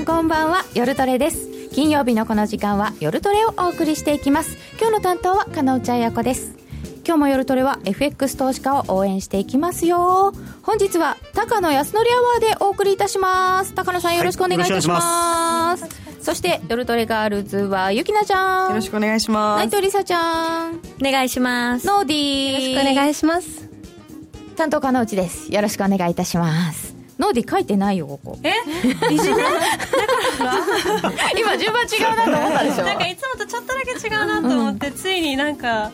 んこんばんは夜トレです。金曜日のこの時間は夜トレをお送りしていきます。今日の担当は金内彩子です。今日も夜トレは FX 投資家を応援していきますよ。本日は高野康則アワーでお送りいたします。高野さんよろしくお願いいたします,、そして夜トレガールズはゆきなちゃん。よろしくお願いします。内藤りさちゃん。お願いします。ノーディー。よろしくお願いします。担当金内です。よろしくお願いいたしますノーディ書いてないよここ。え？今順番違うなと思ったでしょ。なんかいつもとちょっとだけ違うなと思って、うん、ついになんか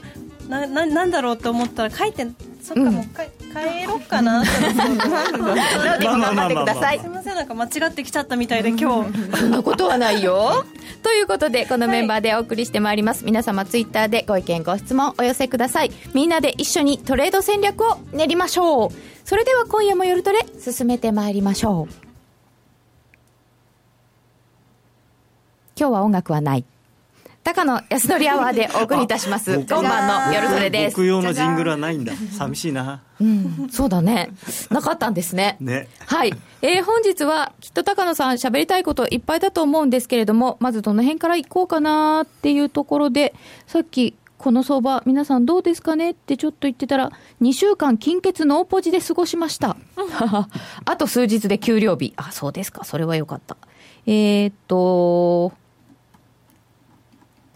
なななんだろうと思ったら書いてそっか、うん、もう一回帰ろうかな。って頑張ってください。すみませんなんか間違ってきちゃったみたいで今日。そんなことはないよ。ということでこのメンバーでお送りしてまいります、はい、皆様ツイッターでご意見ご質問お寄せください。みんなで一緒にトレード戦略を練りましょう。それでは今夜も夜トレ進めてまいりましょう。今日は音楽はない高野康則アワーでお送りいたします今晩の夜トレです僕用のジングルはないんだ寂しいなうんそうだねなかったんですねねはい、えー、本日はきっと高野さん喋りたいこといっぱいだと思うんですけれどもまずどの辺から行こうかなっていうところでさっきこの相場、皆さんどうですかねってちょっと言ってたら、2週間金欠ノーポジで過ごしました。あと数日で給料日。あ、そうですか。それはよかった。えー、っと、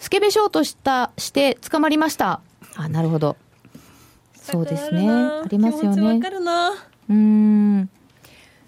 スケベショートしたして捕まりました。あなるほど。そうですね。ありますよね。うん。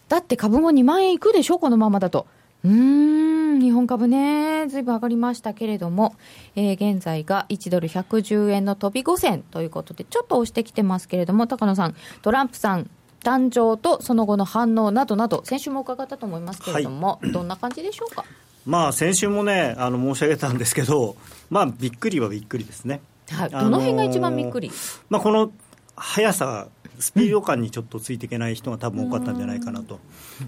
だって株も2万円いくでしょこのままだと。うん日本株ね、ずいぶん上がりましたけれども、えー、現在が1ドル110円の飛び5銭ということで、ちょっと押してきてますけれども、高野さん、トランプさん、誕生とその後の反応などなど、先週も伺ったと思いますけれども、はい、どんな感じでしょうか？まあ、先週もねあの申し上げたんですけど、まあ、びっくりはびっくりですね。はい、どの辺が一番びっくり、まあ、この速さスピード感にちょっとついていけない人が多分多かったんじゃないかなと、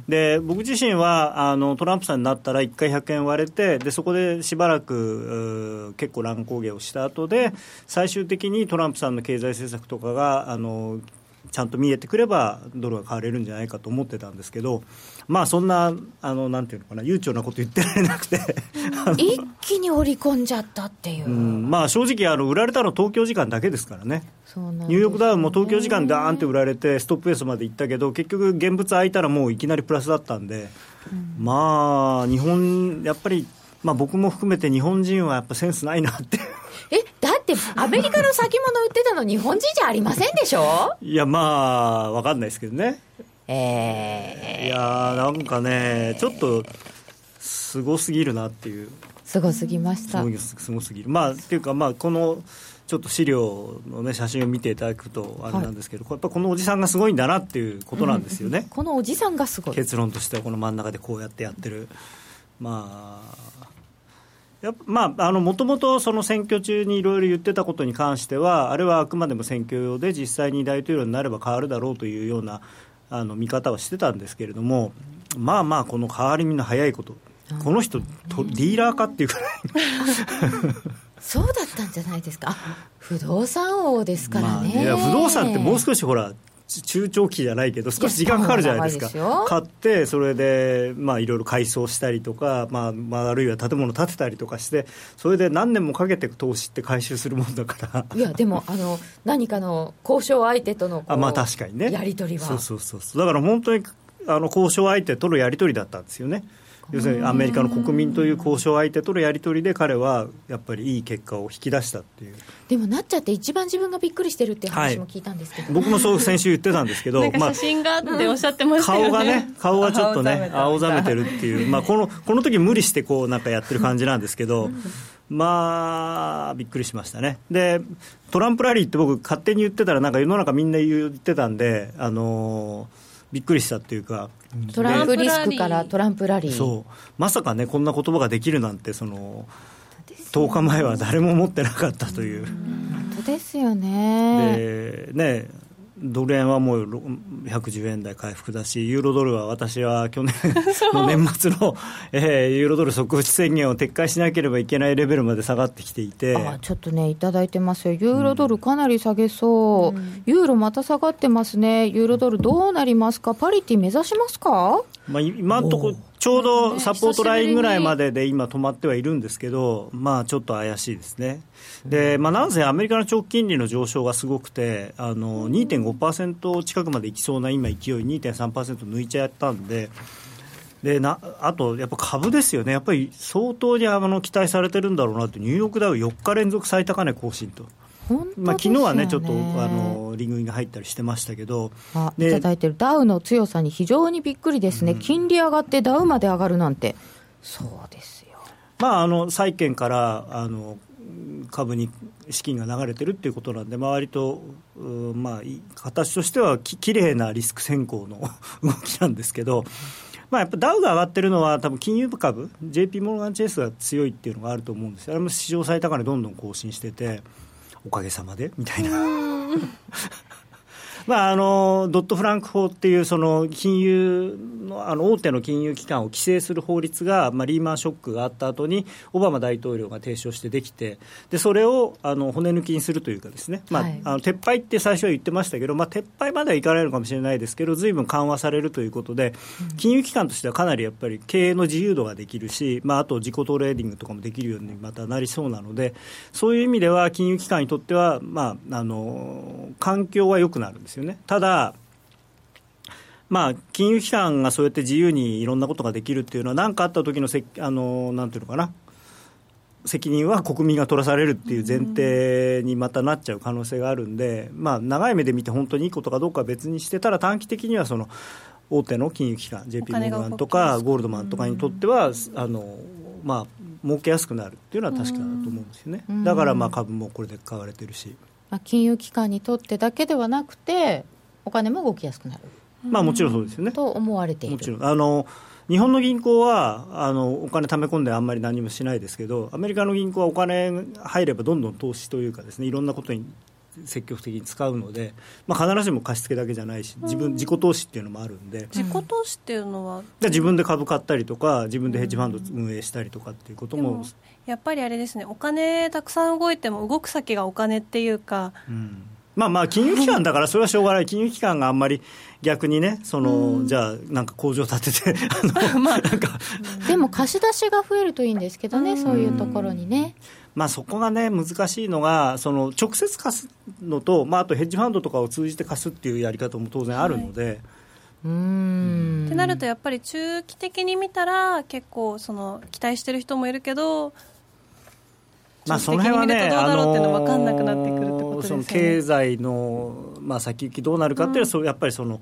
で僕自身はあのトランプさんになったら1回100円割れてでそこでしばらく結構乱高下をした後で最終的にトランプさんの経済政策とかがあのちゃんと見えてくればドルが買われるんじゃないかと思ってたんですけど、まあ、そんなあのなんていうのかな悠長なこと言ってられなくて。一気に織り込んじゃったっていう、うん、まあ、正直あの売られたの東京時間だけですからね。ニューヨークダウンも東京時間でーンって売られてストップベースまで行ったけど結局現物空いたらもういきなりプラスだったんで、うん、まあ日本やっぱりまあ、僕も含めて日本人はやっぱセンスないなってえだってアメリカの先物売ってたの日本人じゃありませんでしょ？いやまあ分かんないですけどね。ええー、いやなんかねちょっとすごすぎるなっていう。すごすぎました。すごすぎる。まあっていうかまあこのちょっと資料の、ね、写真を見ていただくとあれなんですけど、はい、やっぱこのおじさんがすごいんだなっていうことなんですよね、このおじさんがすごい。結論としてはこの真ん中でこうやってやってる。まあまあ、もともとその選挙中にいろいろ言ってたことに関しては、あれはあくまでも選挙用で、実際に大統領になれば変わるだろうというようなあの見方はしてたんですけれども、まあまあ、この変わり身の早いこと、この人、とディーラーかっていうくらい。そうだったんじゃないですか、不動産王ですからね。まあ、いや不動産ってもう少しほら中長期じゃないけど少し時間かかるじゃないですか。買ってそれでまあいろいろ改装したりとか、まあ、まああるいは建物建てたりとかしてそれで何年もかけて投資って回収するもんだから。いやでもあの何かの交渉相手とのあまあ確かにね。やり取りは。そうそうそう。だから本当にあの交渉相手とのやり取りだったんですよね要するにアメリカの国民という交渉相手とのやり取りで彼はやっぱりいい結果を引き出したっていう。でもなっちゃって一番自分がびっくりしてるっていう話も聞いたんですけど、はい、僕もそう先週言ってたんですけど写真がっておっしゃってましたよね、顔がね 顔がちょっとね青ざめてるっていう、まあ、このこの時無理してこうなんかやってる感じなんですけどまあびっくりしましたね。でトランプラリーって僕勝手に言ってたらなんか世の中みんな言ってたんであのーびっくりしたっていうか、トランプリスクからトランプラリー、そう。まさかね、こんな言葉ができるなんて、その10日前は誰も思ってなかったという。本当ですよね。でねドル円はもう110円台回復だし、ユーロドルは私は去年 の年末の、えー、ユーロドル即打ち宣言を撤回しなければいけないレベルまで下がってきていて。あちょっとね、いただいてますよ、ユーロドルかなり下げそう、うん、ユーロまた下がってますね、ユーロドルどうなりますか、パリティ目指しますか、まあ、今のところちょうどサポートラインぐらいまでで今、止まってはいるんですけど、まあ、ちょっと怪しいですね。で、まあ、なんせアメリカの長期金利の上昇がすごくて、あの2.5%近くまでいきそうな今、勢い、2.3%抜いちゃったんで。でなあと、やっぱ株ですよね、やっぱり相当にあの期待されてるんだろうなって、ニューヨークダウ4日連続最高値更新と。まあ昨日はね、ちょっとあのリングインが入ったりしてましたけど、あいただいてる。ダウの強さに非常にびっくりですね、うん、金利上がってダウまで上がるなんて、そうですよ。まあ、あの債券からあの株に資金が流れてるっていうことなんで、まあ、割と、まあ、形としてはききれいなリスク先行の動きなんですけど、まあ、やっぱダウが上がってるのは、多分金融株、JP モルガン・チェイスが強いっていうのがあると思うんですあれも史上最高値どんどん更新してて。おかげさまでみたいな。まあ、あのドット・フランク法っていうその金融のあの大手の金融機関を規制する法律が、まあ、リーマンショックがあった後にオバマ大統領が提唱してできてでそれをあの骨抜きにするというかですね、まあ、はい、あの撤廃って最初は言ってましたけど、まあ、撤廃まではいかないのかもしれないですけどずいぶん緩和されるということで、金融機関としてはかなりやっぱり経営の自由度ができるし、まあ、あと自己トレーディングとかもできるようにまたなりそうなのでそういう意味では金融機関にとっては、まあ、あの環境は良くなるんですよね。ただまあ、金融機関がそうやって自由にいろんなことができるっていうのは、何かあった時のせあのなんていうのかな、責任は国民が取らされるっていう前提にまたなっちゃう可能性があるんで、まあ、長い目で見て本当にいいことかどうかは別にしてたら短期的にはその大手の金融機関 JP モルガンとかゴールドマンとかにとってはあの、まあ儲けやすくなるっていうのは確かだと思うんですよね。だからまあ株もこれで買われてるし、まあ、金融機関にとってだけではなくてお金も動きやすくなる。まあもちろんそうですよね。と思われている。もちろん。あの日本の銀行はあのお金貯め込んであんまり何もしないですけどアメリカの銀行はお金入ればどんどん投資というかですねいろんなことに積極的に使うので、まあ、必ずしも貸し付けだけじゃないし自分自己投資っていうのもあるんで。自己投資っていうのは自分で株買ったりとか自分でヘッジファンド運営したりとかっていうことも。やっぱりあれですねお金たくさん動いても動く先がお金っていうか、うん。まあまあ、金融機関だから、それはしょうがない、金融機関があんまり逆にね、そのじゃあ、なんか工場建てて あの、まあ、なんか。でも貸し出しが増えるといいんですけどね、そういうところにね。まあ、そこがね、難しいのが、その直接貸すのと、まあ、あとヘッジファンドとかを通じて貸すっていうやり方も当然あるので。はい。うん。ってなるとやっぱり中期的に見たら結構その期待してる人もいるけどまあ、その辺はね、あのその経済の、まあ、先行きどうなるかっていうのは、うん、やっぱりその、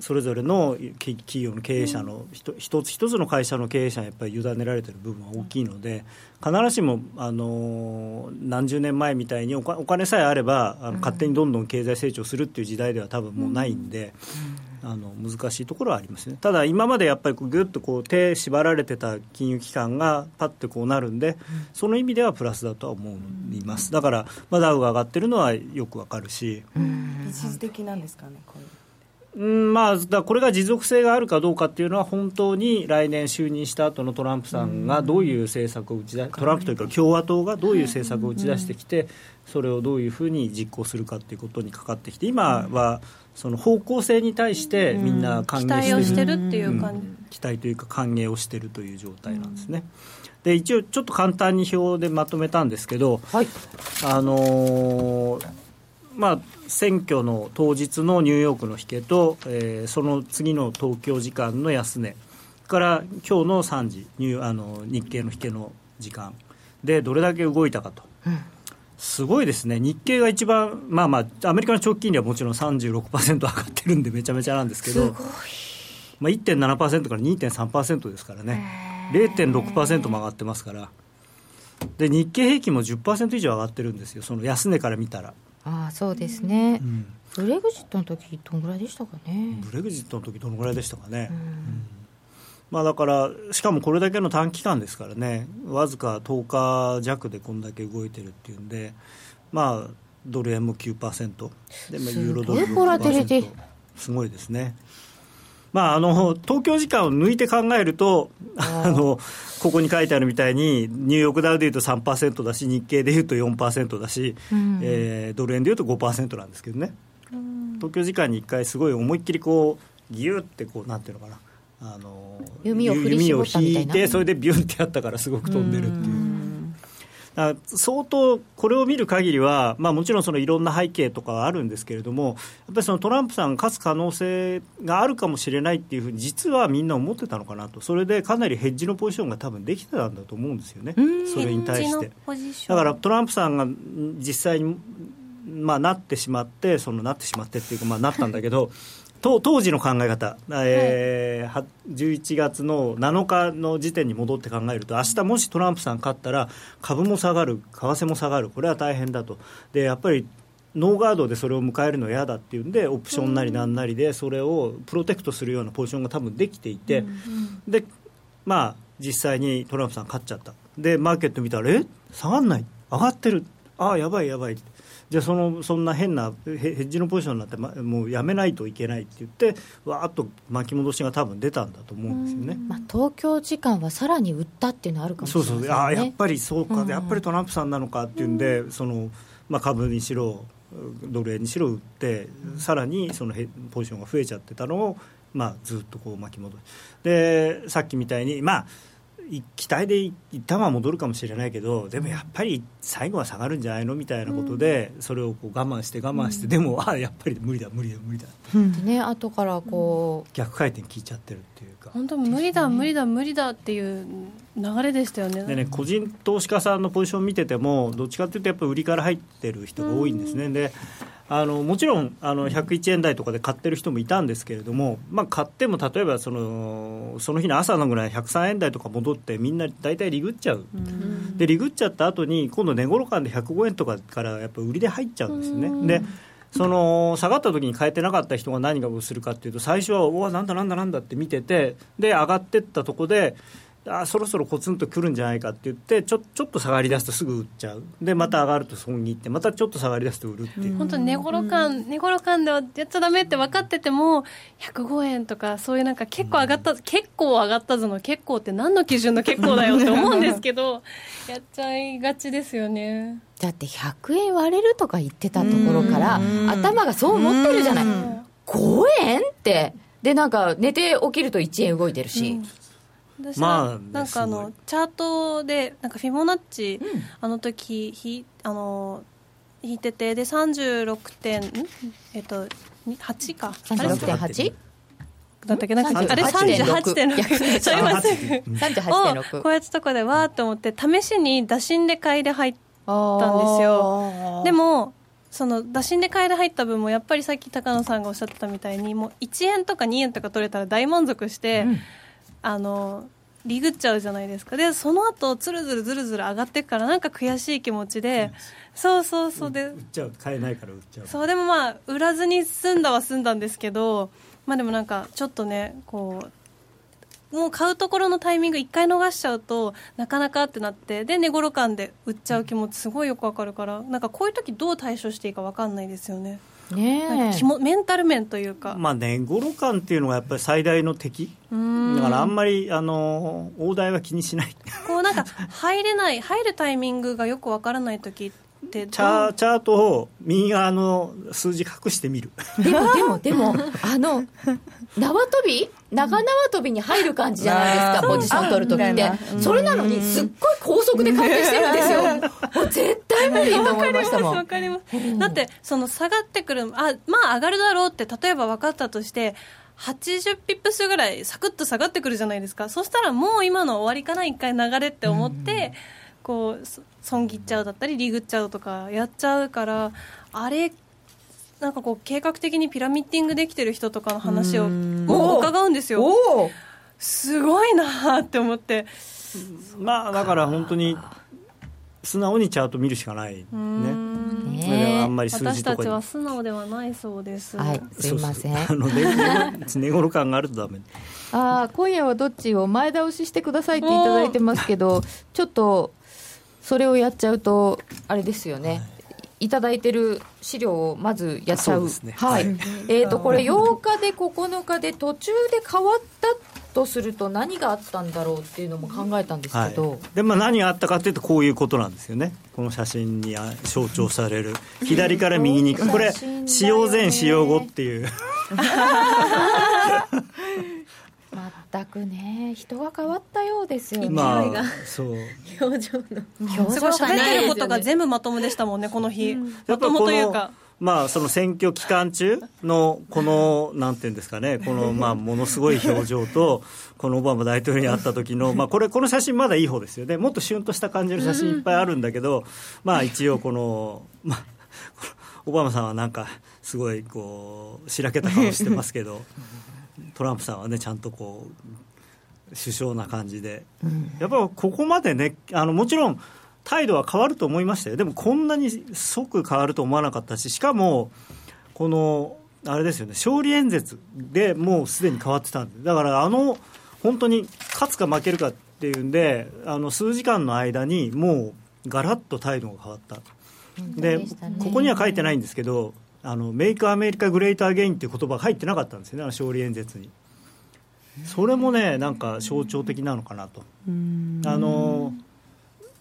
それぞれの企業の経営者の一つ一つの会社の経営者にやっぱり委ねられてる部分は大きいので必ずしもあの何十年前みたいにお金さえあればあの勝手にどんどん経済成長するっていう時代では多分もうないんで。あの難しいところはありますね、ただ今までやっぱりぐっとこう手縛られてた金融機関がパッてこうなるんで、その意味ではプラスだとは思います、だから、まあ、ダウが上がってるのはよくわかるし。一時的なんですかねこれうんまあ、だこれが持続性があるかどうかっていうのは、本当に来年就任した後のトランプさんがどういう政策を打ち出トランプというか共和党がどういう政策を打ち出してきて、それをどういうふうに実行するかっていうことにかかってきて、今はその方向性に対してみんな歓迎してる,、してるっていう感じ、期待というか歓迎をしてるという状態なんですね。で一応ちょっと簡単に表でまとめたんですけど、はい、あのーまあ、選挙の当日のニューヨークの引けと、えー、その次の東京時間の安値。から今日の3時ニュあの日経の引けの時間でどれだけ動いたかと、うん、すごいですね、日経が一番、まあまあ、アメリカの長期金利はもちろん36%上がってるんで、めちゃめちゃなんですけど、まあ、1.7%から2.3%ですからね、0.6%も上がってますから。で日経平均も10%以上上がってるんですよ、その安値から見たら。ああそうですね、うん、ブレグジットの時どのぐらいでしたかね。ブレグジットの時どのぐらいでしたかね、うん、まあ、だからしかもこれだけの短期間ですからね。わずか10日弱でこんだけ動いてるっていうんでまあドル円も9%で、まあ、ユーロドル6%すごいですねまあ、あの東京時間を抜いて考えるとあの、ここに書いてあるみたいに、ニューヨークダウでいうと3%だし、日経でいうと4%だし、うん、えー、ドル円でいうと5%なんですけどね、うん、東京時間に1回、すごい思いっきりこう、ぎゅってこう、なんていうのかな。あの弓を振り絞ったみたいな。弓を引いてそれでビュンってやったからすごく飛んでるっていう。相当これを見る限りは、まあ、もちろんそのいろんな背景とかはあるんですけれども、やっぱりそのトランプさんが勝つ可能性があるかもしれないっていうふうに、実はみんな思ってたのかなと、それでかなりヘッジのポジションが多分できてたんだと思うんですよね、それに対して。だからトランプさんが実際に、まあ、なってしまって、そのなってしまってっていうか、まあ、なったんだけど。当当時の考え方、えー、11月の7日の時点に戻って考えると、明日もしトランプさん勝ったら、株も下がる、為替も下がる、これは大変だと。でやっぱりノーガードでそれを迎えるのは嫌だっていうんでオプションなりなんなりでそれをプロテクトするようなポジションが多分できていて、でまあ実際にトランプさん勝っちゃった。でマーケット見たらえ？下がんない？上がってる？ああやばいやばいじゃあそのそんな変なヘッジのポジションになって、ま、もうやめないといけないって言ってわーっと巻き戻しが多分出たんだと思うんですよね、まあ、東京時間はさらに売ったっていうのはあるかもしれない、ね、そうそう。あやっぱりそうか、やっぱりトランプさんなのかっていうんで、そのまあ、株にしろドル円にしろ売って、さらにそのポジションが増えちゃってたのを、まあ、ずっとこう巻き戻し。でさっきみたいにまあ期待で一旦は戻るかもしれないけどでもやっぱり最後は下がるんじゃないのみたいなことで、うん、それをこう我慢して我慢して、うん、でもあやっぱり無理だ無理だ無理だって、ね後からこう逆回転聞いちゃってるっていうか。本当無理だ無理だ無理だっていう流れでしたよね。でね個人投資家さんのポジション見ててもどっちかっていうとやっぱり売りから入ってる人が多いんですね、であのもちろんあの101円台とかで買ってる人もいたんですけれども、まあ、買っても例えばそのその日の朝のぐらい103円台とか戻ってみんな大体リグっちゃう、でリグっちゃった後に今度値頃感で105円とかからやっぱ売りで入っちゃうんですね。でその下がった時に買えてなかった人が何がするかっていうと最初はおわなんだなんだなんだって見ててで上がってったとこであそろそろコツンとくるんじゃないかって言ってちょちょっと下がりだすとすぐ売っちゃう。でまた上がると損にいってまたちょっと下がりだすと売るっていう。本当寝頃感寝頃感ではやっちゃだめって分かってても105円とかそういうなんか結構上がった、うん、結構上がったぞの結構って何の基準の結構だよって思うんですけど やっちゃいがちですよね。だって100円割れるとか言ってたところから頭がそう思ってるじゃない。5円って。でなんか寝て起きると1円動いてるし、うん私はなんかあのチャートでなんかフィボナッチ、うん、あの時ひあの引いててで36点えっと8か。36.8? だったっけ？なんかあれ38.6 すいません。38.6こうやってとこでわーって思って試しに打診で買いで入ったんですよ。でもその打診で買いで入った分もやっぱりさっき高野さんがおっしゃってたみたいにもう1円とか2円とか取れたら大満足して、うんあのリグっちゃうじゃないですか。でその後つるずるずるずる上がってくからなんか悔しい気持ちで、そうそうそうで売っちゃう買えないから売っちゃう。そうでもまあ売らずに済んだは済んだんですけどまあでもなんかちょっとねこうもう買うところのタイミング一回逃しちゃうとなかなかってなってで寝頃感で売っちゃう気持ちすごいよくわかるからなんかこういう時どう対処していいかわかんないですよねねメンタル面というか、まあ、寝頃感っていうのがやっぱり最大の敵。だからあんまりあの大台は気にしない。こうなんか入れない入るタイミングがよくわからない時ってチャチャートを右側の数字隠してみる。でもでもでもあの縄跳び？長縄跳びに入る感じじゃないですか、ポジション取るときって。それなのに、すっごい高速で回転してるんですよ。もう絶対無理と思いましたもん。わかります。だって、その下がってくる、あ、まあ上がるだろうって、例えば分かったとして、80ピップスぐらいサクッと下がってくるじゃないですか。そしたらもう今の終わりかな、一回流れって思って、こう、損切っちゃうだったり、リグっちゃうとかやっちゃうから、あれなんかこう計画的にピラミッティングできてる人とかの話を伺うんですよ。すごいなって思って。まあだから本当に素直にチャート見るしかないね。ねあんまり数字とか私たちは素直ではないそうです。はいすいません。あの寝頃感があるとダメ。あ今夜はどっちを前倒ししてくださいっていただいてますけどちょっとそれをやっちゃうとあれですよね、はいいただいてる資料をまずやっちゃう、ね、はい、えーと、これ、8日で9日で途中で変わったとすると、何があったんだろうっていうのも考えたんですけど、はい、でまあ、何があったかというと、こういうことなんですよね、この写真に象徴される、左から右に、これ、使用前、使用後っていう。全くね人が変わったようですよね、まあ、そう。表情の。表情喋ってることが全部まともでしたもんねこの日、うん、まともというか。まあ、その選挙期間中のこの、なんていうんですかね、このまあものすごい表情と、このオバマ大統領に会った時の、まあこれ、この写真、まだいい方ですよね、もっとシュンとした感じの写真いっぱいあるんだけど、まあ一応、この、まあ、オバマさんはなんか、すごいこう、しらけた顔してますけど、トランプさんはね、ちゃんとこう、首相な感じで、やっぱりここまでね、あのもちろん、態度は変わると思いましたよ、でもこんなに即変わると思わなかったし、しかも、このあれですよね、勝利演説でもうすでに変わってたんで、だからあの本当に勝つか負けるかっていうんで、あの数時間の間にもうがらっと態度が変わった。で、ね、ここには書いてないんですけど、あのメイクアメリカグレートアゲインっていう言葉が入ってなかったんですよね、勝利演説に。それもね、なんか象徴的なのかなと。あの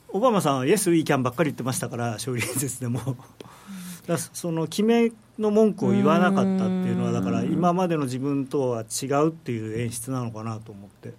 オバマさんはイエス・ウィーキャンばっかり言ってましたから、勝利演説でも。だその決めの文句を言わなかったっていうのは、だから今までの自分とは違うっていう演出なのかなと思って。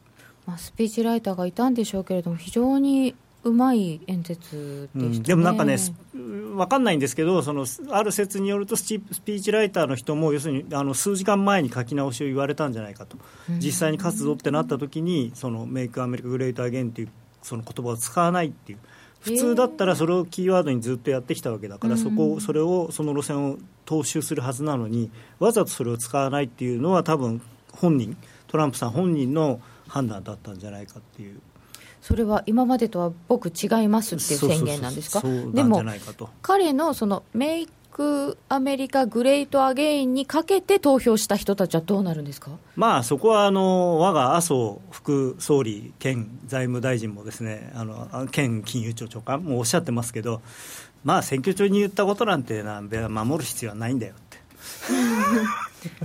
まあ、スピーチライターがいたんでしょうけれども、非常にうまい演説で、ね。うん、でもなんかね、分かんないんですけど、そのある説によると、スピーチライターの人も、要するにあの数時間前に書き直しを言われたんじゃないかと、実際に勝つぞってなった時に、そのメイクアメリカグレートアゲンっていうその言葉を使わないっていう。普通だったらそれをキーワードにずっとやってきたわけだから、そこそれをその路線を踏襲するはずなのにわざとそれを使わないっていうのは多分本人トランプさん本人の判断だったんじゃないかっていうそれは今までとは僕違いますっていう宣言なんですか？でも彼のそのメイクアメリカグレートアゲインにかけて投票した人たちはどうなるんですか、まあ、そこはあの我が麻生副総理兼財務大臣もですねあの兼金融庁長官もおっしゃってますけど、まあ、選挙中に言ったことなんてな守る必要はないんだよって。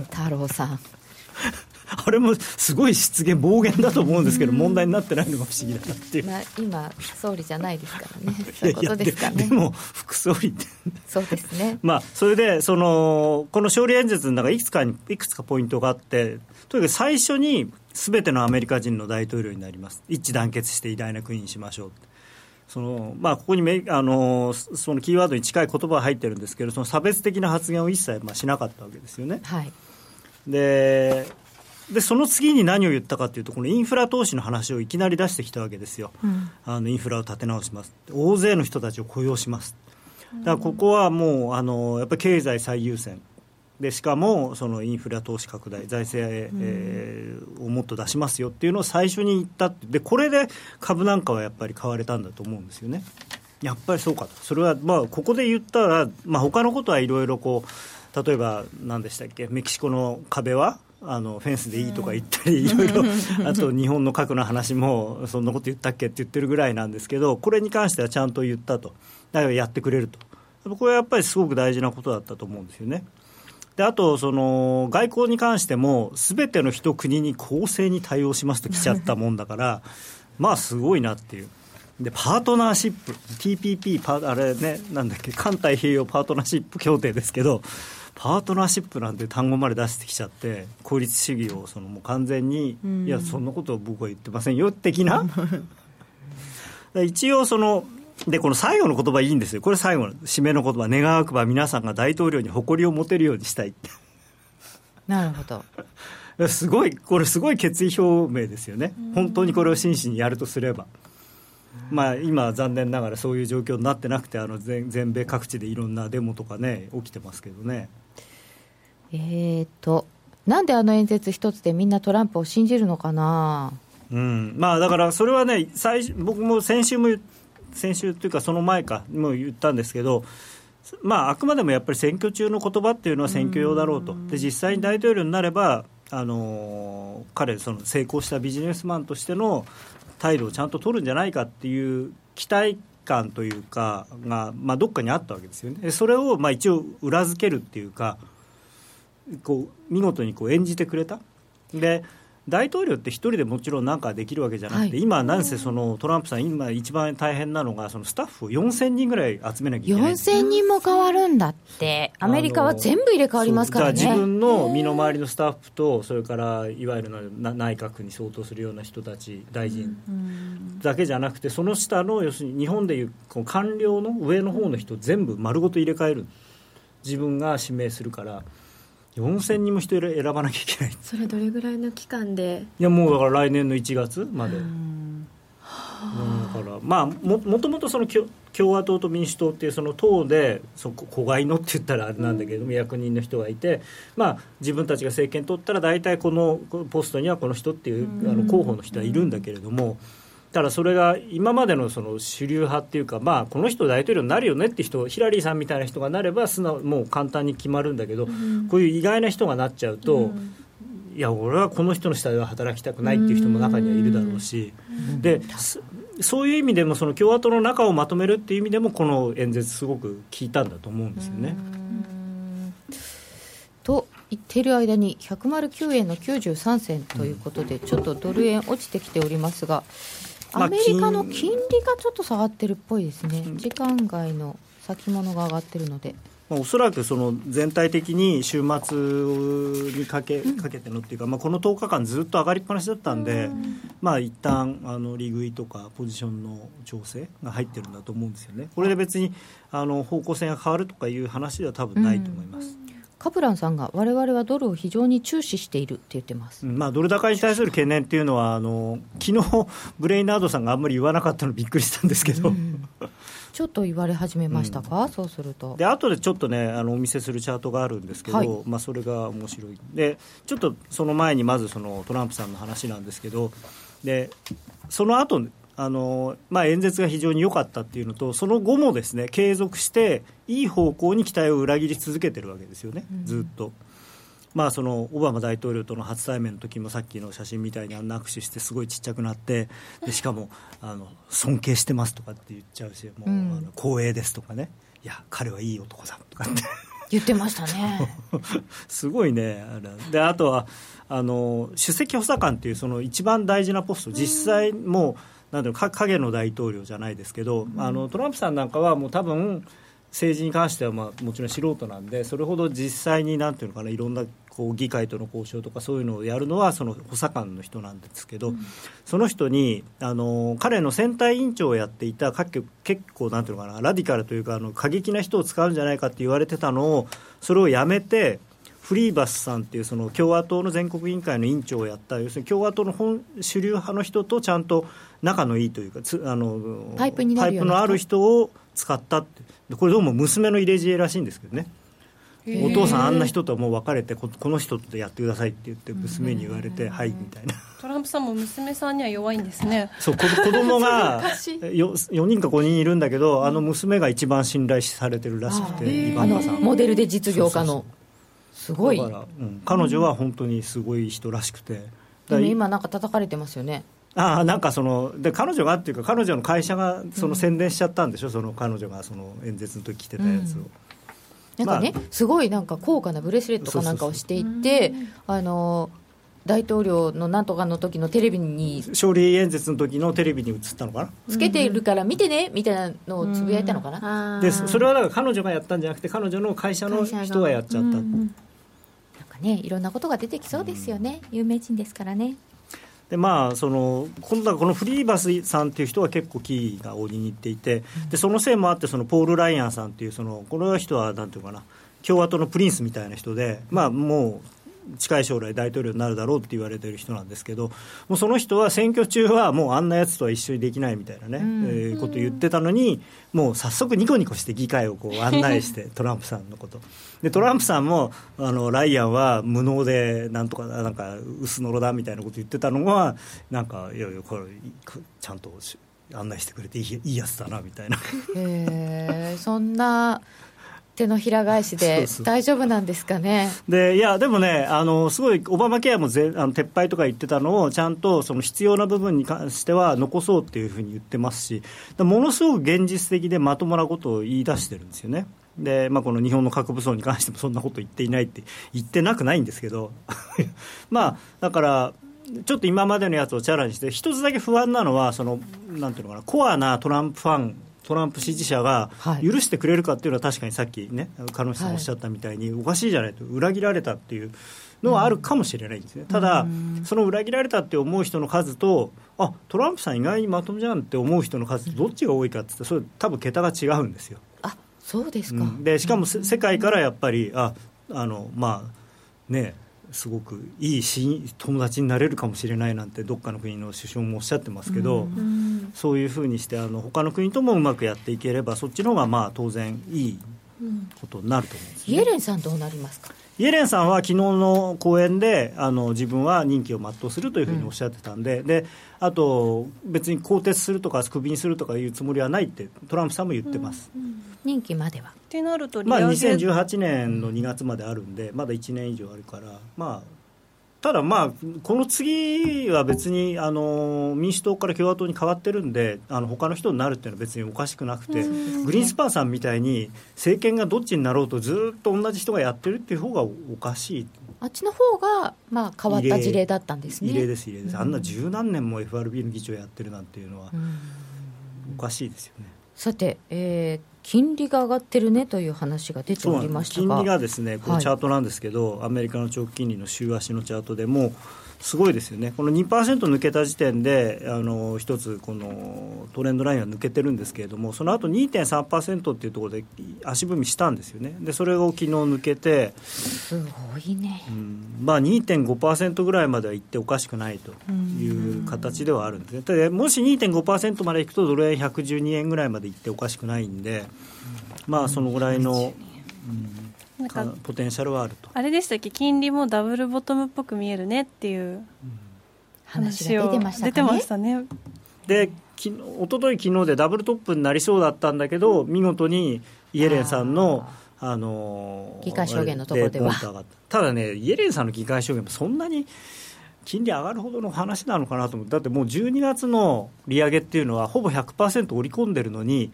太郎さん あれもすごい失言、暴言だと思うんですけど、問題になってないのが不思議だなっていう、まあ、今、総理じゃないですからね、そういうことですかね。でも、副総理って、そうですね、まあ、それでその、この勝利演説の中いくつかにいくつかポイントがあって、とにかく最初に、すべてのアメリカ人の大統領になります、一致団結して偉大な国にしましょうそのまあ、ここにめあのそのキーワードに近い言葉が入ってるんですけど、その差別的な発言を一切まあしなかったわけですよね。はい、ででその次に何を言ったかというと、このインフラ投資の話をいきなり出してきたわけですよ、うん、あのインフラを立て直します、大勢の人たちを雇用します、だからここはもう、あのやっぱり経済最優先。でしかもそのインフラ投資拡大、財政、えー、をもっと出しますよっていうのを最初に言ったで、これで株なんかはやっぱり買われたんだと思うんですよね。やっぱりそうかと、それはまあここで言ったら、まあ他のことはいろいろこう、例えば何でしたっけ、メキシコの壁はあのフェンスでいいとか言ったり、いろいろ、あと日本の核の話も、そんなこと言ったっけって言ってるぐらいなんですけど、これに関してはちゃんと言ったと、だからやってくれると、これはやっぱりすごく大事なことだったと思うんですよね。であとその、外交に関しても、すべての人、国に公正に対応しますと来ちゃったもんだから、まあすごいなっていう。でパートナーシップ、TPP、パあれね、なんだっけ、環太平洋パートナーシップ協定ですけど、パートナーシップなんて単語まで出してきちゃって効率主義をそのもう完全に、うん、いやそんなことを僕は言ってませんよ的な。一応そのでこの最後の言葉いいんですよ。これ最後の締めの言葉願わくば皆さんが大統領に誇りを持てるようにしたいって。なるほど。すごいこれすごい決意表明ですよね。本当にこれを真摯にやるとすれば。まあ、今、残念ながらそういう状況になってなくてあの全全米各地でいろんなデモとかね起きてますけどね。えーと、なんであの演説一つでみんなトランプを信じるのかな、うん。まあ、だからそれはね最僕も先週も先週というかその前かも言ったんですけど、まあ、あくまでもやっぱり選挙中の言葉っていうのは選挙用だろうと。で実際に大統領になればあの彼その成功したビジネスマンとしての態度をちゃんと取るんじゃないかっていう期待感というかが、まあ、どっかにあったわけですよね。それをまあ一応裏付けるっていうかこう見事にこう演じてくれた。で大統領って一人でもちろん何かできるわけじゃなくて、はい、今、なんせそのトランプさん、今、一番大変なのが、そのスタッフを4000人ぐらい集めなきゃいけない。4000人も変わるんだって、アメリカは全部入れ替わりますからね。自分の身の回りのスタッフと、それからいわゆる内閣に相当するような人たち、大臣。だけじゃなくて、その下の要するに日本でいう官僚の上の方の人、全部丸ごと入れ替える、自分が指名するから。4000人も人選ばなきゃいけない。それどれぐらいの期間で？いやもうだから来年の1月まで。だからまあももともとその共和党と民主党っていうその党でそ子飼いのって言ったらあれなんだけれども、役人の人がいて、まあ、自分たちが政権取ったら大体このポストにはこの人っていうあの候補の人はいるんだけれども。ただそれが今までのその主流派っていうか、まあ、この人大統領になるよねって人ヒラリーさんみたいな人がなれば素直もう簡単に決まるんだけど、うん、こういう意外な人がなっちゃうと、うん、いや俺はこの人の下では働きたくないっていう人も中にはいるだろうし、うん、でそういう意味でもその共和党の中をまとめるっていう意味でもこの演説すごく効いたんだと思うんですよね。と言っている間に109円の93銭ということで、ちょっとドル円落ちてきておりますが。アメリカの金利がちょっと下がってるっぽいですね、時間外の先物が上がってるので。まあ、おそらくその全体的に週末にかけかけてのっていうか、まあ、この10日間ずっと上がりっぱなしだったんで、まあ一旦あの利食いとかポジションの調整が入ってるんだと思うんですよね、これで別にあの方向性が変わるとかいう話では多分ないと思います。うんカプランさんがわれわれはドルを非常に注視しているって言ってます、まあ、ドル高に対する懸念っていうのはあの昨日ブレイナードさんがあんまり言わなかったのびっくりしたんですけど、うん、ちょっと言われ始めましたか、うん、そうすると。で後でちょっとねあのお見せするチャートがあるんですけど、はい、まあ、それが面白い。でちょっとその前にまずそのトランプさんの話なんですけどでその後あのまあ、演説が非常に良かったっていうのと、その後もですね継続して、いい方向に期待を裏切り続けてるわけですよね、ずっと。まあ、そのオバマ大統領との初対面の時もさっきの写真みたいにあんな握手してすごいちっちゃくなってでしかもあの尊敬してますとかって言っちゃうしもう、うん、あの光栄ですとかね。いや彼はいい男さんとかって。言ってましたね。すごいね。であとはあの首席補佐官っていうその一番大事なポスト実際もうなんていうの影の大統領じゃないですけど、うん、あのトランプさんなんかはもう多分政治に関してはまあもちろん素人なんでそれほど実際になんていうのかないろんなこう議会との交渉とかそういうのをやるのはその補佐官の人なんですけど、うん、その人にあの彼の選対委員長をやっていた結構なんていうのかなラディカルというかあの過激な人を使うんじゃないかって言われてたのをそれをやめてフリーバスさんっていうその共和党の全国委員会の委員長をやった要するに共和党の本主流派の人とちゃんと仲のいいというかつあのパイプになるパイプのある人を使ったってこれどうも娘の入れ知恵らしいんですけどね。お父さんあんな人とはもう別れてこの人とやってくださいって言って娘に言われてはいみたいな。トランプさんも娘さんには弱いんですね。そう子供が 4, 4人か5人いるんだけどあの娘が一番信頼されてるらしくてイバンカさん。モデルで実業家のすごい。だから、うん、彼女は本当にすごい人らしくて。でも今なんか叩かれてますよね。あなんかそので彼女がっていうか彼女の会社がその宣伝しちゃったんでしょ、うん、その彼女がその演説の時着てたやつを、うん、なんかね、まあ、すごいなんか高価なブレスレットかなんかをしていてあの大統領のなんとかの時のテレビに勝利演説の時のテレビに映ったのかな？つけているから見てねみたいなのをつぶやいたのかな、でそれはだから彼女がやったんじゃなくて彼女の会社の人がやっちゃった、なんかねいろんなことが出てきそうですよね、有名人ですからね。でまあ、その今度はこのフリーバスさんっていう人は結構キーがを握っていてでそのせいもあってそのポール・ライアンさんっていうそのこの人はなんていうかな共和党のプリンスみたいな人で、まあ、もう近い将来大統領になるだろうって言われてる人なんですけどもうその人は選挙中はもうあんなやつとは一緒にできないみたいなね、うん、えー、こと言ってたのにもう早速ニコニコして議会をこう 案内してトランプさんのこと。でトランプさんもあのライアンは無能でなんとかなんか薄のろだみたいなこと言ってたのはなんかいやいやこれちゃんと案内してくれていいいいやつだなみたいな。へそんな手のひら返しで 大丈夫なんですかね？でいやでもねあのすごいオバマケアもぜあの撤廃とか言ってたのをちゃんとその必要な部分に関しては残そうっていうふうに言ってますしものすごく現実的でまともなことを言い出してるんですよね。でまあ、この日本の核武装に関してもそんなこと言っていないって言ってなくないんですけど。まあだからちょっと今までのやつをチャラにして、一つだけ不安なのは、そのなんていうのかな、コアなトランプファン、トランプ支持者が許してくれるかっていうのは、確かにさっきね、鹿野さんおっしゃったみたいに、おかしいじゃないと、裏切られたっていうのはあるかもしれないんですね、ただ、その裏切られたって思う人の数と、あトランプさん、意外にまともじゃんって思う人の数どっちが多いかってそれ、多分桁が違うんですよ。あそうですか、うん、でしかも世界からやっぱり、ああのまあね、すごくいい友達になれるかもしれないなんてどっかの国の首相もおっしゃってますけど、うん、そういうふうにしてあの他の国ともうまくやっていければそっちの方がまあ当然いいことになると思うんです、ね、イエレンさんどうなりますか？イエレンさんは昨日の講演であの自分は任期を全うするというふうにおっしゃってたんでうん、であと別に更迭するとかクビにするとかいうつもりはないってトランプさんも言ってます、うんうん、任期までは。ってなるとまあ2018年の2月まであるんでまだ1年以上あるからまあただ、まあ、この次は別にあの民主党から共和党に変わってるんで、あの他の人になるっていうのは別におかしくなくて、グリーンスパンさんみたいに、政権がどっちになろうと、ずっと同じ人がやってるっていう方がおかしい。あっちの方がまあ変わった事例だったんですね。異例です、異例です、あんな十何年も FRB の議長やってるなんていうのは、おかしいですよね。さて、えー、金利が上がってるねという話が出ておりました金利がですね、このチャートなんですけど、はい、アメリカの長期金利の週足のチャートでも、すごいですよね、この2%抜けた時点で、あの一つ、このトレンドラインは抜けてるんですけれども、その後2.3%っていうところで足踏みしたんですよね、でそれを昨日抜けて、すごいね、うん。まあ、2.5%ぐらいまではいっておかしくないという形ではあるんですね、ただもし2.5%までいくと、ドル円112円ぐらいまでいっておかしくないんで、まあ、そのぐらいの。うんなんかポテンシャルはあると。あれでしたっけ？金利もダブルボトムっぽく見えるねっていう話を、出てましたね。でき一昨日昨日でダブルトップになりそうだったんだけど、見事にイエレンさんのあの議会証言のところでは。た。だねイエレンさんの議会証言もそんなに金利上がるほどの話なのかなと思って。だってもう12月の利上げっていうのはほぼ100%織り込んでるのに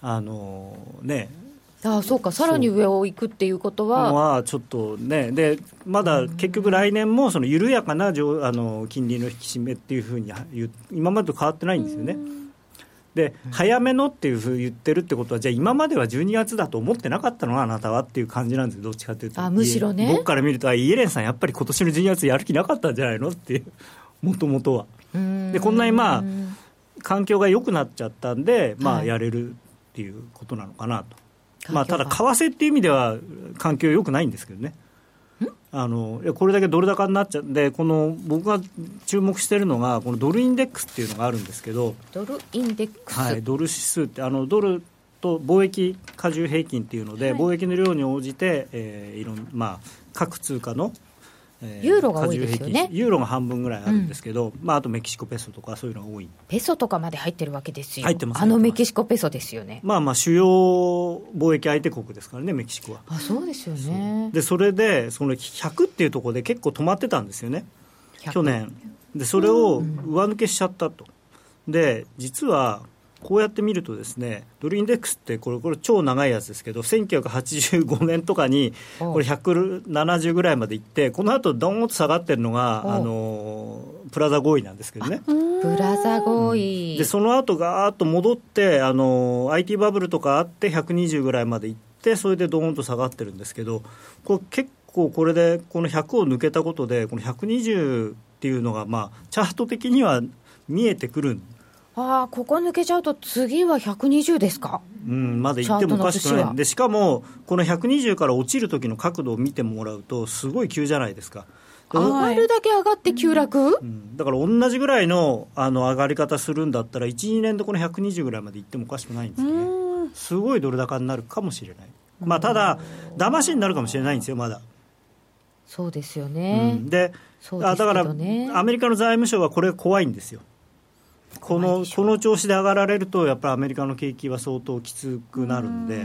あのねああそうか、さらに上を行くっていうことは。まあ、ちょっとね、でまだ結局、来年もその緩やかなあの金利の引き締めっていうふうに今までと変わってないんですよね。で早めのっていうふうに言ってるってことは、じゃあ、今までは12月だと思ってなかったのあなたはっていう感じなんですどっちかというと、あむしろね、僕から見ると、イエレンさん、やっぱり今年の12月、やる気なかったんじゃないのっていう、もともとは。でこんなにまあ環境が良くなっちゃったんで、まあ、やれるっていうことなのかなと。まあ、ただ、為替っていう意味では環境よくないんですけどね。あのいやこれだけドル高になっちゃってこの僕が注目しているのがこのドルインデックスっていうのがあるんですけど。ドルインデックス、はい、ドル指数ってあのドルと貿易荷重平均っていうので、はい、貿易の量に応じて、えーいろんまあ、各通貨のユーロが多いですよね。ユーロが半分ぐらいあるんですけど、うん、まあ、あとメキシコペソとかそういうのが多い。ペソとかまで入ってるわけですよ入ってますあのメキシコペソですよね。まあまあ主要貿易相手国ですからねメキシコは。あそうですよね。でそれでその100っていうところで結構止まってたんですよね。去年。でそれを上抜けしちゃったと、で実はこうやって見るとですねドルインデックスってこれこれ超長いやつですけど1985年とかにこれ170ぐらいまでいってこの後どんと下がってるのがあのプラザ合意なんですけどね。プラザ合意、でその後ガーッと戻ってあの IT バブルとかあって120ぐらいまでいってそれでどーンと下がってるんですけどこれ結構これでこの100を抜けたことでこの120っていうのがまあチャート的には見えてくるんああ、ここ抜けちゃうと、次は120ですか、うん、まだ行ってもおかしくない。で、しかも、この120から落ちる時の角度を見てもらうと、すごい急じゃないですか。上がるだけ上がって急落、うん、だから同じぐらいのあの上がり方するんだったら、1、2年でこの120ぐらいまで行ってもおかしくないんですよね、すごいドル高になるかもしれない、まあ、ただ、騙しになるかもしれないんですよ、まだ。そうですよね、うん、で、ね、だからアメリカの財務省はこれ怖いんですよ。このこの調子で上がられると、やっぱりアメリカの景気は相当きつくなるんで。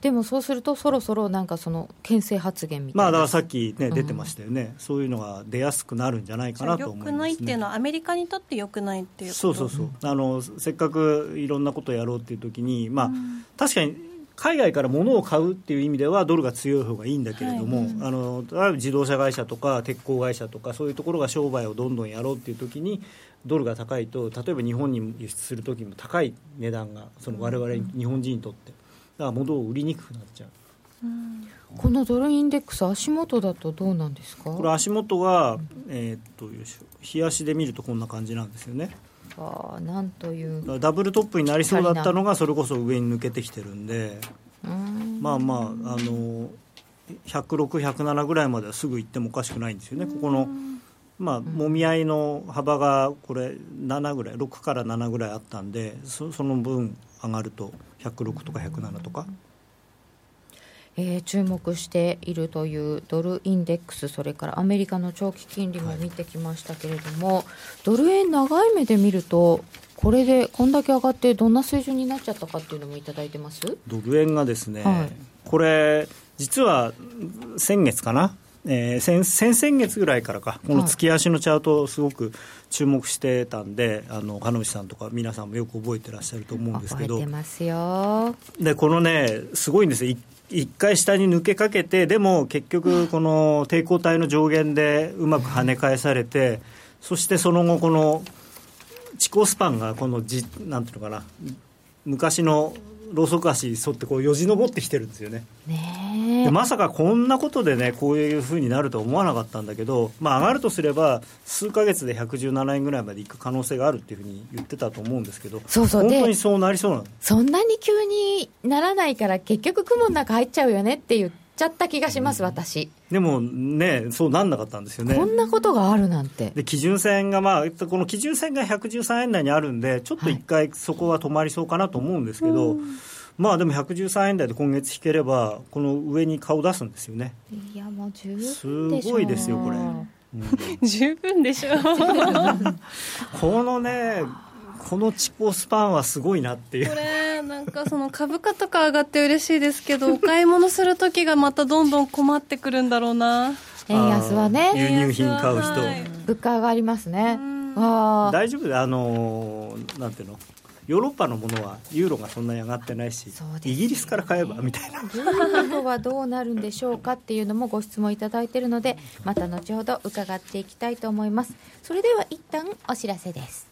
でもそうすると、そろそろなんかその牽制発言みたいな、まあ、だからさっき、ね、出てましたよね、うん、そういうのが出やすくなるんじゃないかなと思います、ね、よくないっていうのは、アメリカにとってよくないっていうそうそうそう、あのせっかくいろんなことをやろうっていうときに、まあ、うん、確かに為海外から物を買うっていう意味ではドルが強い方がいいんだけれども、はい、あの例えば自動車会社とか鉄鋼会社とかそういうところが商売をどんどんやろうっていう時にドルが高いと例えば日本に輸出する時も高い値段がその我々日本人にとって。だから物を売りにくくなっちゃう。このドルインデックス足元だとどうなんですか？これ足元は、えー、っとよいしょ。日足で見るとこんな感じなんですよね。あなんというダブルトップになりそうだったのがそれこそ上に抜けてきてるんで。まあまああの106、107ぐらいまではすぐ行ってもおかしくないんですよね、ここの、まあ、もみ合いの幅がこれ、7ぐらい、6から7ぐらいあったんで、そその分上がると、106とか107とか。えー、注目しているというドルインデックス、それからアメリカの長期金利も見てきましたけれども、はい、ドル円長い目で見ると、これでこんだけ上がって、どんな水準になっちゃったかっていうのもいただいてます？ドル円がですね、はい、これ、実は先月かな、えー、先先々月ぐらいからか、この月足のチャートをすごく注目してたんで、はい、あの鹿野さんとか皆さんもよく覚えてらっしゃると思うんですけど、覚えてますよ。でこのね、すごいんですよ、一回下に抜けかけて、でも結局、この抵抗体の上限でうまく跳ね返されて、そしてその後、この地高スパンがこのじ、なんていうのかな、昔のろうそく足沿ってこうよじ登ってきてるんですよね。ねまさかこんなことでねこういうふうになるとは思わなかったんだけど、まあ、上がるとすれば数か月で117円ぐらいまでいく可能性があるっていうふうに言ってたと思うんですけどそうそう。本当にそうなりそうなの？そんなに急にならないから結局雲の中入っちゃうよねって言ちゃった気がします、私でもね、そうなんなかったんですよね。こんなことがあるなんて。で基準線が、まあ、この基準線が113円台にあるんで、ちょっと一回そこは止まりそうかなと思うんですけど、はいまあでも113円台で今月引ければ、この上に顔出すんですよね。いや、もう十分すごいですよ、これ。うん、十分でしょう このね、この地高スパンはすごいなっていう。これ、なんかその株価とか上がって嬉しいですけど、お買い物するときがまたどんどん困ってくるんだろうな。円安はね。輸入品買う人。物価上がりますね。大丈夫？で、あのなんていうの？ヨーロッパのものはユーロがそんなに上がってないし、ね、イギリスから買えばみたいな。ユーロはどうなるんでしょうかっていうのもご質問いただいているので、また後ほど伺っていきたいと思います。それでは一旦お知らせです。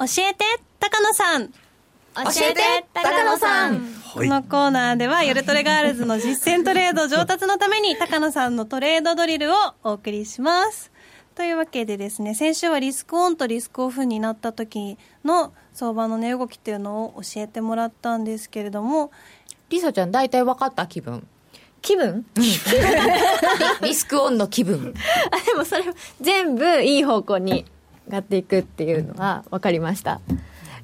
教えて高野さん。教えて高野さん、このコーナーでは夜トレガールズの実践トレード上達のために高野さんのトレードドリルをお送りします。というわけでですね、先週はリスクオンとリスクオフになった時の相場の値動きっていうのを教えてもらったんですけれども、リサちゃん大体分かった気分。気分、うん、リスクオンの気分。あでもそれ全部いい方向に上がっていくっていうのは分かりました。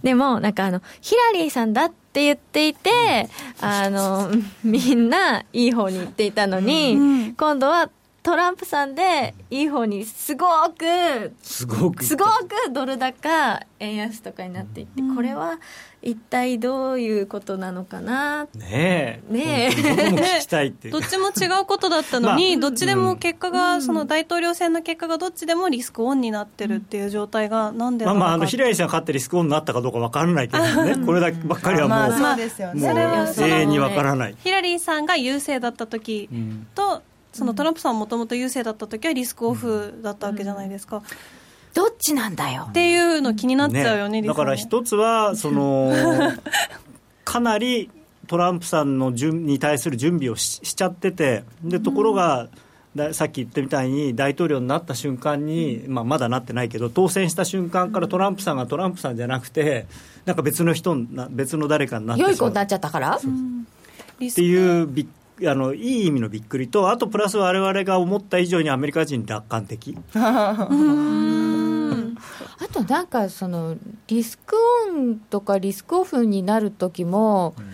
でもなんかあのヒラリーさんだって言っていてあのみんないい方に行っていたのに、うん、今度はトランプさんでいい方にすごくすごくすごくドル高円安とかになっていって、これは一体どういうことなのかな？ねえ。ねえ。聞きたいってどっちも違うことだったのに、まあ、どっちでも結果が、うん、その大統領選の結果がどっちでもリスクオンになってるっていう状態がなんでまあまああのヒラリーさんが勝ってリスクオンになったかどうか分からないけどね。これだけばっかりはもう,、まあ、そうですよね、永遠に分からないヒラリーさんが優勢だった時と、うんそのトランプさんもともと優勢だった時はリスクオフだったわけじゃないですか。どっちなんだよ。っていうの気になっちゃうよね、ね。だから一つはそのかなりトランプさんの準に対する準備をししちゃっててでところが、ださっき言ったみたいに大統領になった瞬間に、まあ、まだなってないけど当選した瞬間からトランプさんがトランプさんじゃなくてなんか別の人な別の誰かになって良い子になっちゃったから？っていうびあのいい意味のびっくりとあとプラス我々が思った以上にアメリカ人楽観的あとなんかそのリスクオンとかリスクオフになる時も、うん。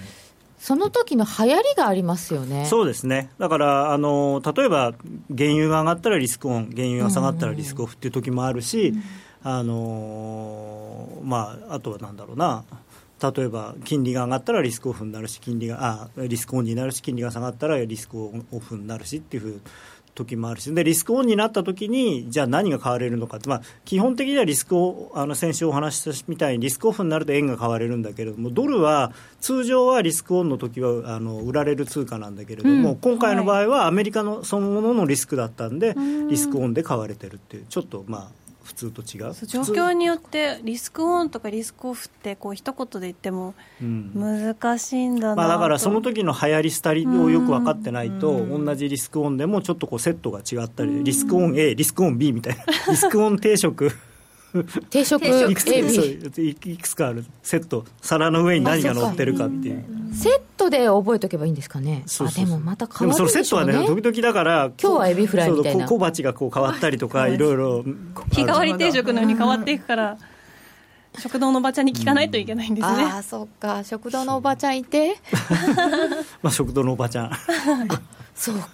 その時の流行りがありますよね。そうですね、だからあの例えば原油が上がったらリスクオン、原油が下がったらリスクオフっていう時もあるし、うん、あのまあ、あとはなんだろうな、例えば金利が上がったらリスクオフになるし、金利があリスクオンになるし、金利が下がったらリスクオフになるしっていうふう時もあるしでリスクオンになった時にじゃあ何が買われるのかって、まあ、基本的にはリスクをあの先週お話したみたいにリスクオフになると円が買われるんだけれどもドルは通常はリスクオンの時はあの売られる通貨なんだけれども、うん、今回の場合はアメリカのそのもののリスクだったんで、リスクオンで買われてるっていうちょっとまあ普通と違う？状況によってリスクオンとかリスクオフってこう一言で言っても難しいんだな、まあ、だからその時の流行り廃りをよく分かってないと同じリスクオンでもちょっとこうセットが違ったりリスクオン A リスクオン B みたいな。リスクオン定食定食？いくつ？いくつかある。セット。皿の上に何が乗ってるか。っていうセットで覚えとけばいいんですかね？そうでもまた変わるでもそのセットはね時々だから今日はエビフライみたいな。小鉢がこう変わったりとかいろいろ日替わり定食のように変わっていくから食堂のおばちゃんに聞かないといけないんですね、ああそっか。食堂のおばちゃんいて。まあ食堂のおばちゃん そうか、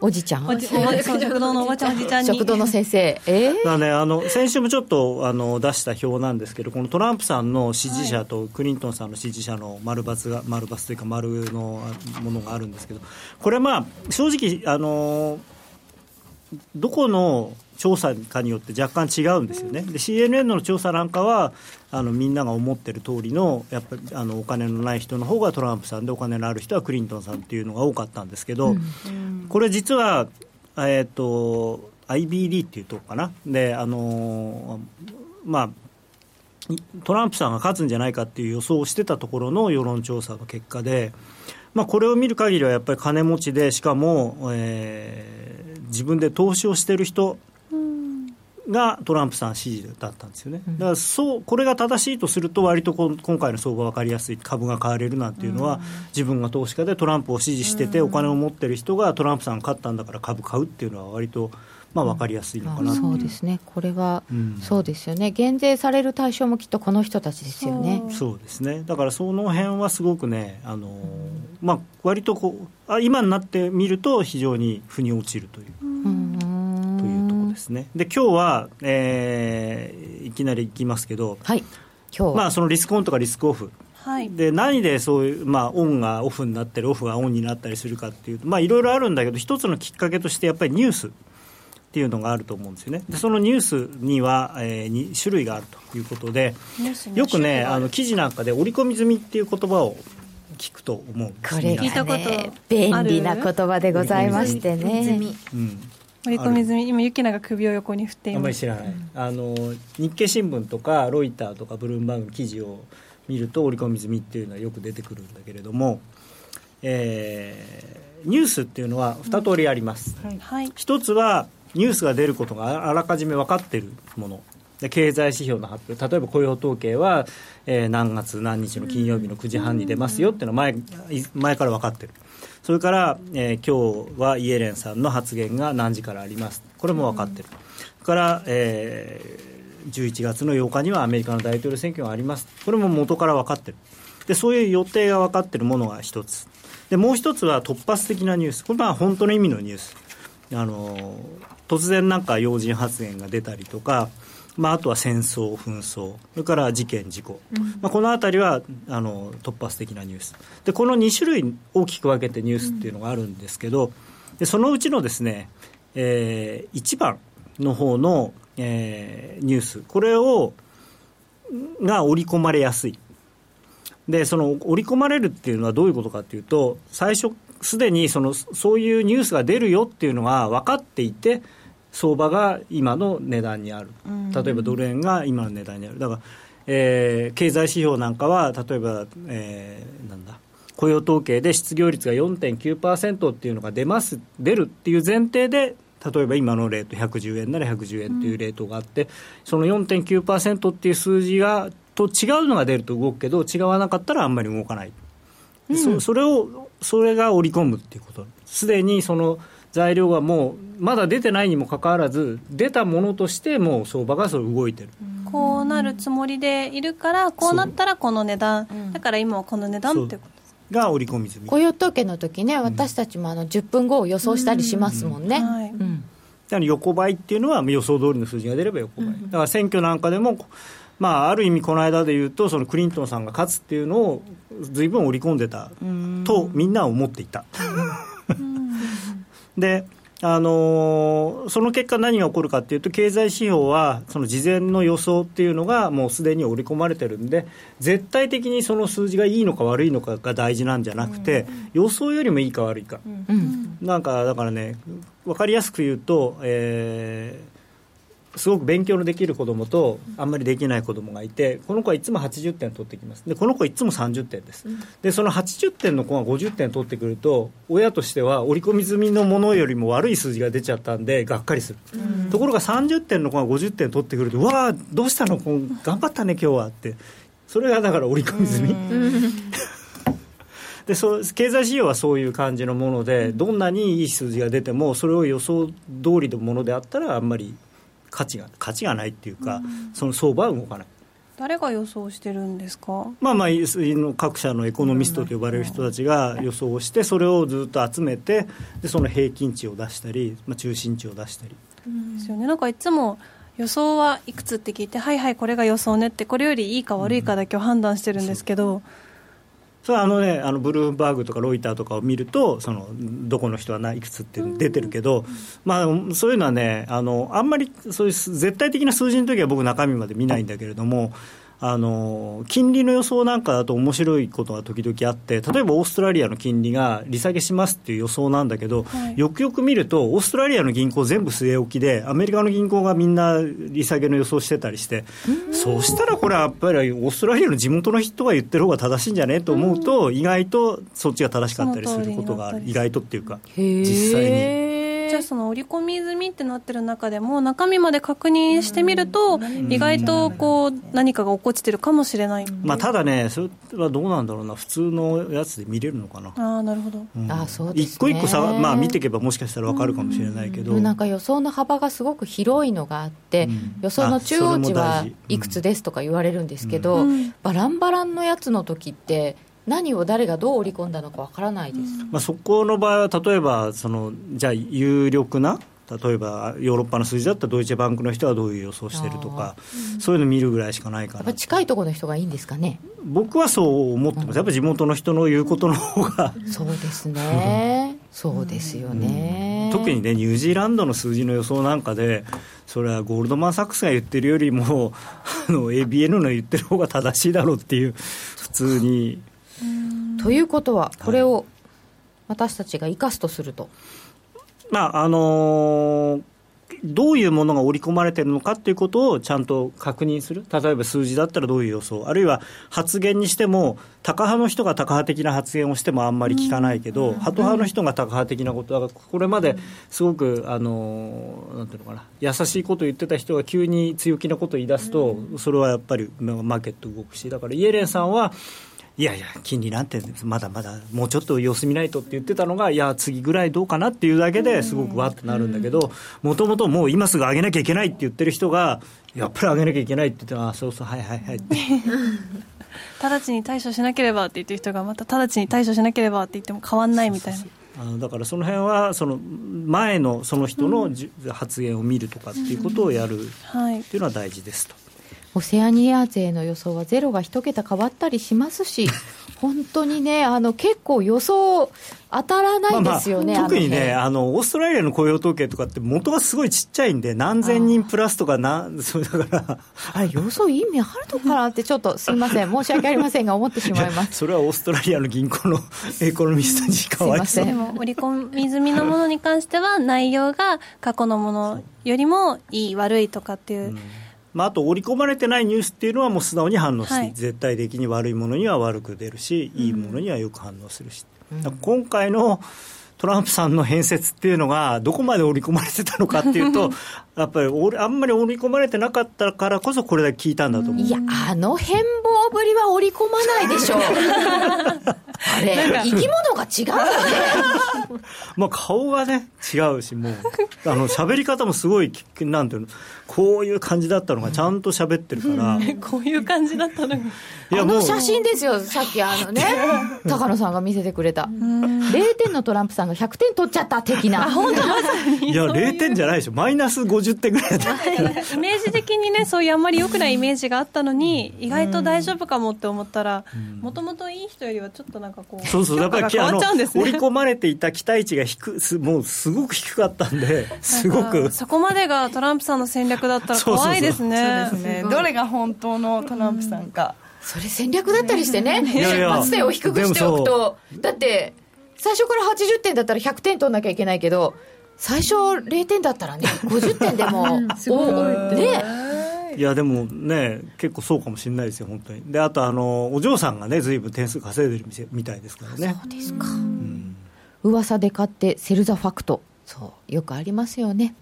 おじちゃん。おじ 食堂のおばちゃん、おじちゃん食堂の先生。えー、だね、あの、先週もちょっと、あの、出した表なんですけど、このトランプさんの支持者とクリントンさんの支持者の丸×が、丸×というか丸のものがあるんですけど、これまあ、正直、あの、どこの調査かによって若干違うんですよね、で CNN の調査なんかはあのみんなが思ってる通りのやっぱりあのお金のない人の方がトランプさんでお金のある人はクリントンさんっていうのが多かったんですけど、うん、これ実は、えーと、IBD っていうとこかな？であのまあトランプさんが勝つんじゃないかっていう予想をしてたところの世論調査の結果で、まあ、これを見る限りはやっぱり金持ちでしかも、えー、自分で投資をしてる人がトランプさん支持だったんですよね、だからそうこれが正しいとすると、割とこ今回の相場分かりやすい、株が買われるなんていうのは、自分が投資家でトランプを支持してて、お金を持ってる人がトランプさんが勝ったんだから株買うっていうのは、割と。まあ、分かりやすいのかな、そうですね、これは、うん、そうですよね、減税される対象もきっとこの人たちですよね。そうですね、だからその辺はすごくね、あのまあ割とこうあ、今になってみると、非常に腑に落ちるという。うんですね。で今日は、えー、いきなりいきますけど、はい、今日まあ、そのリスクオンとかリスクオフ、はい、で何でそういう、まあ、オンがオフになったりオフがオンになったりするかっていうとまあいろいろあるんだけど一つのきっかけとしてやっぱりニュースっていうのがあると思うんですよね。でそのニュースには、えー、に種類があるということでよくねあの記事なんかで織り込み済みっていう言葉を聞くと思う。んですこれがね便利な言葉でございましてね、うん、織り込み済み今ユキナが首を横に振っています。あんまり知らない、うん、あの日経新聞とかロイターとかブルームバーグ記事を見ると織り込み済みっていうのはよく出てくるんだけれども、えー、ニュースっていうのは2通りあります、うんはい、一つはニュースが出ることがあらかじめ分かっているもので経済指標の発表。例えば雇用統計は、えー、何月何日の金曜日の9時半に出ますよっていうのは前前から分かってる。それから、えー、今日はイエレンさんの発言が何時からあります。これも分かってる、それから、えー、11月の8日にはアメリカの大統領選挙があります。これも元から分かってる。でそういう予定が分かっているものが一つ。でもう一つは突発的なニュース。これは本当の意味のニュース。あの突然なんか要人発言が出たりとかまあ、あとは戦争、紛争、それから事件、事故、うん、まあ、このあたりはあの突発的なニュース。で、この2種類大きく分けてニュースっていうのがあるんですけど、でそのうちのですね、えー、1番の方の、えー、ニュース、これをが織り込まれやすい。でその織り込まれるっていうのはどういうことかというと最初すでにそのそういうニュースが出るよっていうのが分かっていて相場が今の値段にある、例えばドル円が今の値段にある、だから、えー、経済指標なんかは例えば、えー、なんだ雇用統計で失業率が4.9%っていうのが出ます出るっていう前提で例えば今のレート110円なら110円っていうレートがあって、うん、その4.9%っていう数字がと違うのが出ると動くけど違わなかったらあんまり動かない、うん、そそれをそれが織り込むっていうこと。すでにその材料がもうまだ出てないにもかかわらず出たものとしてもう相場がそれ動いてる、こうなるつもりでいるからこうなったらこの値段。だから今はこの値段ってこと。が織り込み済み。雇用統計の時ね私たちもあの10分後を予想したりしますもんね、はい。だから横ばいっていうのは予想通りの数字が出れば横ばい、だから選挙なんかでもまあ、ある意味、この間でいうと、そのクリントンさんが勝つっていうのをずいぶん織り込んでたと、みんなは思っていた。であのー、その結果、何が起こるかというと、経済指標は、その事前の予想っていうのが、もうすでに織り込まれてるんで、絶対的にその数字がいいのか悪いのかが大事なんじゃなくて、予想よりもいいか悪いか、うん、なんかだからね、分かりやすく言うと、えーすごく勉強のできる子供とあんまりできない子供がいてこの子はいつも80点取ってきます。でこの子はいつも30点です、でその80点の子が50点取ってくると親としては織り込み済みのものよりも悪い数字が出ちゃったんでがっかりする、ところが30点の子が50点取ってくるとわあどうしたの？頑張ったね今日はって。それがだから織り込み済み、でそう経済指標はそういう感じのもので、どんなにいい数字が出ても、それを予想通りのものであったら、あんまり価値が価値がないっていうか、うん、その相場は動かない。誰が予想してるんですか、まあ、まあ各社のエコノミストと呼ばれる人たちが予想をしてそれをずっと集めてでその平均値を出したり、まあ、中心値を出したり。ですよねなんかいつも予想はいくつって聞いてはいはいこれが予想ねってこれよりいいか悪いかだけを判断してるんですけど、うんそれはあのね、あのブルームバーグとかロイターとかを見ると、そのどこの人はないくつって出てるけど、まあ、そういうのはねあの、あんまりそういう絶対的な数字の時は僕、中身まで見ないんだけれども、あの金利の予想なんかだと面白いことが時々あって例えばオーストラリアの金利が利下げしますっていう予想なんだけど、はい、よくよく見るとオーストラリアの銀行全部据え置きでアメリカの銀行がみんな利下げの予想してたりしてそうしたらこれはやっぱりオーストラリアの地元の人が言ってる方が正しいんじゃね？と思うと意外とそっちが正しかったりすることがある。意外とっていうか実際に。じゃあその織り込み済みってなってる中でも中身まで確認してみると意外とこう何かが起こってるかもしれない、まあ、ただねそれはどうなんだろうな。普通のやつで見れるのかな。あなるほど、うん、あそうです、ね、一個一個さ、まあ、見ていけばもしかしたら分かるかもしれないけど、うん、なんか予想の幅がすごく広いのがあって、うん、予想の中央値はいくつですとか言われるんですけど、バランバランのやつの時って何を誰がどう織り込んだのかわからないです、まあ、そこの場合は例えばそのじゃあ有力な例えばヨーロッパの数字だったらドイツバンクの人はどういう予想してるとか、うん、そういうの見るぐらいしかないかな。近いところの人がいいんですかね。僕はそう思ってます。やっぱ地元の人の言うことの方が。そうですね。そうですよね、うん、特にねニュージーランドの数字の予想なんかでそれはゴールドマン・サックスが言ってるよりもあの ABN の言ってる方が正しいだろうっていう普通に。ということはこれを私たちが生かすとすると、まああのー、どういうものが織り込まれているのかっていうことをちゃんと確認する、例えば数字だったらどういう予想、あるいは発言にしても、タカ派の人がタカ派的な発言をしてもあんまり聞かないけど、ハト派の人がタカ派的なことだから、これまですごく、あのなんていうのかな、優しいことを言ってた人が急に強気なことを言い出すと、それはやっぱりマーケット動くし、だからイエレンさんは、いやいや、金利なんて、まだまだもうちょっと様子見ないとって言ってたのが、いや、次ぐらいどうかなっていうだけですごくわってなるんだけど、もともともう今すぐ上げなきゃいけないって言ってる人が、やっぱり上げなきゃいけないって言って、あそうそう、はいはいはいって。直ちに対処しなければって言ってる人が、また直ちに対処しなければって言っても変わんないみたいな。そうそうそうあのだからその辺はその前のその人の、発言を見るとかっていうことをやるっていうのは大事ですと。オセアニア勢の予想はゼロが一桁変わったりしますし、本当にね、あの結構予想当たらないですよね、まあまあ、特にねあの、オーストラリアの雇用統計とかって、元がすごいちっちゃいんで、何千人プラスとかな、それだから。あれ、予想意味あるのかなって、ちょっとすみません、申し訳ありませんが、思ってしまいます。それはオーストラリアの銀行のエコノミストにかわいそう。でも、織り込み済みのものに関しては、内容が過去のものよりもいい、悪いとかっていう。うんまあ、あと織り込まれてないニュースっていうのはもう素直に反応して、はい、絶対的に悪いものには悪く出るし、いいものにはよく反応するし、うん、今回のトランプさんの変説っていうのが、どこまで織り込まれてたのかっていうと、やっぱりあんまり織り込まれてなかったからこそ、これだけ聞いたんだと思ういや、あの変貌ぶりは織り込まないでしょう。あれ、生き物が違うよね。まあ顔がね、違うし、もう、あの喋り方もすごい、なんていうの、こういう感じだったのが、ちゃんと喋ってるから。こういう感じだったのが。いやあの写真ですよ、さっきあのね、高野さんが見せてくれた。0点のトランプさんが100点取っちゃった的な。本当いや、0点じゃないでしょ。マイナス50点ぐらいだイメージ的にね、そういうあんまり良くないイメージがあったのに、意外と大丈夫かもって思ったら、もともといい人よりはちょっとなんかこう、そうそう、だから変わっちゃうんですね。織り込まれていた期待値が低す、もうすごく低かったんで、すごく。そこまでがトランプさんの戦略だったら怖いですね。そうですね。どれが本当のトランプさんか。それ戦略だったりしてね、出発点を低くしておくと、だって、最初から80点だったら100点取んなきゃいけないけど、最初0点だったらね、50点でも、すごい。ね。いやでもね、結構そうかもしれないですよ、本当に。で、あとあの、お嬢さんがね、ずいぶん点数稼いでるみたいですからね。そうですか。うん、噂で買って、セルザファクト。そう、よくありますよね。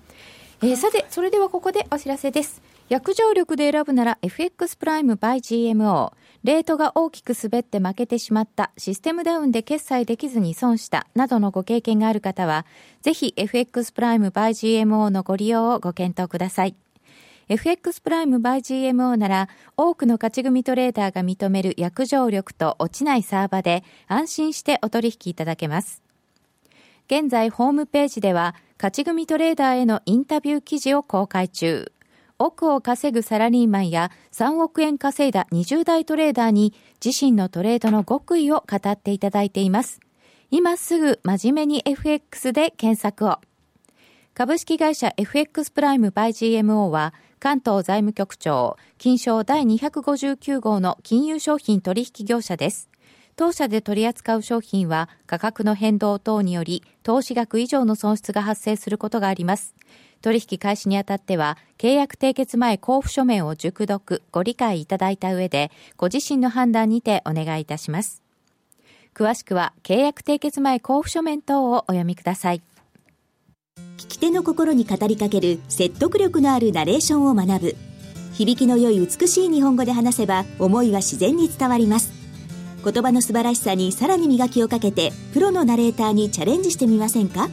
えー、さて、それではここでお知らせです。約定力で選ぶなら FX プライム by GMO。レートが大きく滑って負けてしまった、システムダウンで決済できずに損した、などのご経験がある方は、ぜひ FX プライム by GMO のご利用をご検討ください。FX プライム by GMO なら、多くの勝ち組トレーダーが認める約定力と落ちないサーバで、安心してお取引いただけます。現在ホームページでは、勝ち組トレーダーへのインタビュー記事を公開中。億を稼ぐサラリーマンや3億円稼いだ20代トレーダーに自身のトレードの極意を語っていただいています。今すぐ真面目に FX で検索を。株式会社 FX プライムバイ GMO は関東財務局長、金賞第259号の金融商品取引業者です。当社で取り扱う商品は価格の変動等により投資額以上の損失が発生することがあります。取引開始にあたっては、契約締結前交付書面を熟読、ご理解いただいた上で、ご自身の判断にてお願いいたします。詳しくは、契約締結前交付書面等をお読みください。聞き手の心に語りかける説得力のあるナレーションを学ぶ。響きの良い美しい日本語で話せば、思いは自然に伝わります。言葉の素晴らしさにさらに磨きをかけて、プロのナレーターにチャレンジしてみませんか？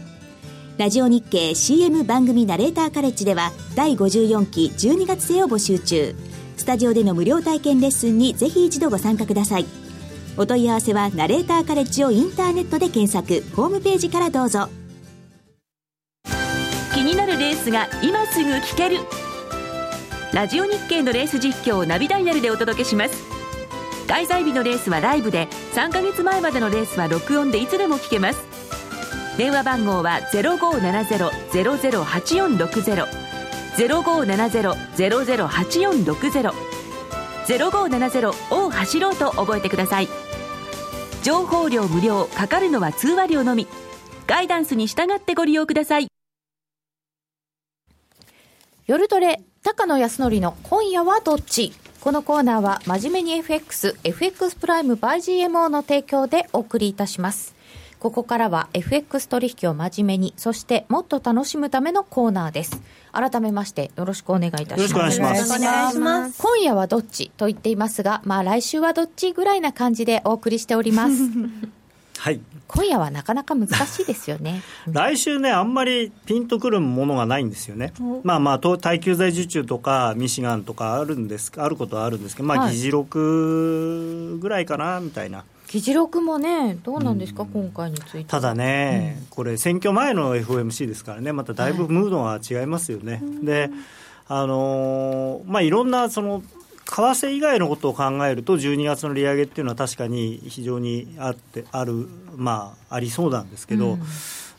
ラジオ日経 CM 番組ナレーターカレッジでは第54期12月生を募集中。スタジオでの無料体験レッスンにぜひ一度ご参加ください。お問い合わせはナレーターカレッジをインターネットで検索。ホームページからどうぞ。気になるレースが今すぐ聞ける。ラジオ日経のレース実況をナビダイヤルでお届けします。開催日のレースはライブで3ヶ月前までのレースは録音でいつでも聞けます。電話番号は0570-008460 0570-008460 0570を走ろうと覚えてください。情報量無料かかるのは通話料のみ。ガイダンスに従ってご利用ください。夜トレ高野康則の今夜はどっち？このコーナーは真面目に FX、FX プライム by GMO の提供でお送りいたします。ここからは FX 取引を真面目に、そしてもっと楽しむためのコーナーです。改めましてよろしくお願いいたします。よろしくお願いします。今夜はどっちと言っていますが、まあ来週はどっちぐらいな感じでお送りしております。はい。今夜はなかなか難しいですよね。来週ね、あんまりピンとくるものがないんですよね。まあまあ、耐久財受注とか、ミシガンとかあるんです、あることはあるんですけど、まあ、議事録ぐらいかな、みたいな。議事録もね、どうなんですか、うん、今回についてただね、うん、これ、選挙前の FOMC ですからね、まただいぶムードが違いますよね。はい、であのー、まあ、いろんなその為替以外のことを考えると、12月の利上げっていうのは確かに非常にあってある、まあ、ありそうなんですけど、うん、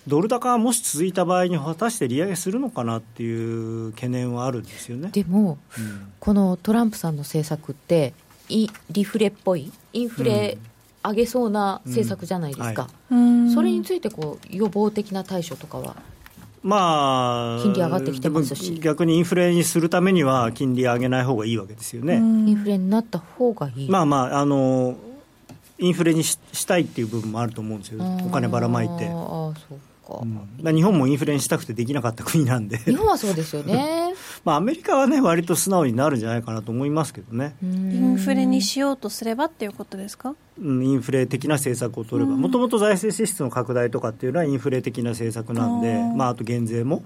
ドル高がもし続いた場合に、果たして利上げするのかなっていう懸念はあるんですよね。でも、うん、このトランプさんの政策って、イリフレっぽい、インフレ、上げそうな政策じじゃないですか、うん。はい、それについてこう予防的な対処とかは？まあ、金利上がってきてますし。逆にインフレにするためには金利上げない方がいいわけですよね。インフレになった方がいい。まあまああのインフレにししたいっていう部分もあると思うんですよ、お金ばらまいて。あそうか、うん、日本もインフレにしたくてできなかった国なんで。日本はそうですよね。まあアメリカはね割と素直になるんじゃないかなと思いますけどね。インフレにしようとすればっていうことですか、うん、インフレ的な政策を取れば。もともと財政支出の拡大とかっていうのはインフレ的な政策なんでまあ、あと減税も。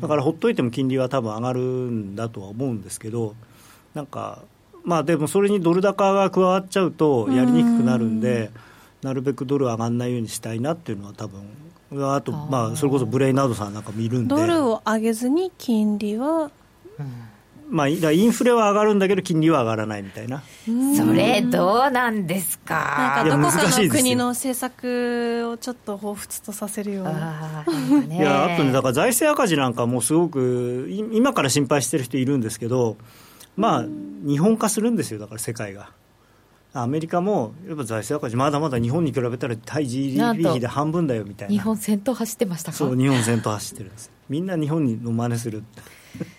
だからほっといても金利は多分上がるんだとは思うんですけどなんかまあでもそれにドル高が加わっちゃうとやりにくくなるんでなるべくドル上がらないようにしたいなっていうのは多分あとまあそれこそブレイナードさんなんかもいるんで。ドルを上げずに金利は、まあ、インフレは上がるんだけど金利は上がらないみたいな。それどうなんですか？なんかどこかの国の政策をちょっと彷彿とさせるような。あいやあとねだから財政赤字なんかもすごく今から心配してる人いるんですけどまあ日本化するんですよだから世界が。アメリカもやっぱ財政赤字まだまだ日本に比べたら対 GDP 比で半分だよみたいな。日本先頭走ってましたか？そう日本先頭走ってるんです。みんな日本の真似する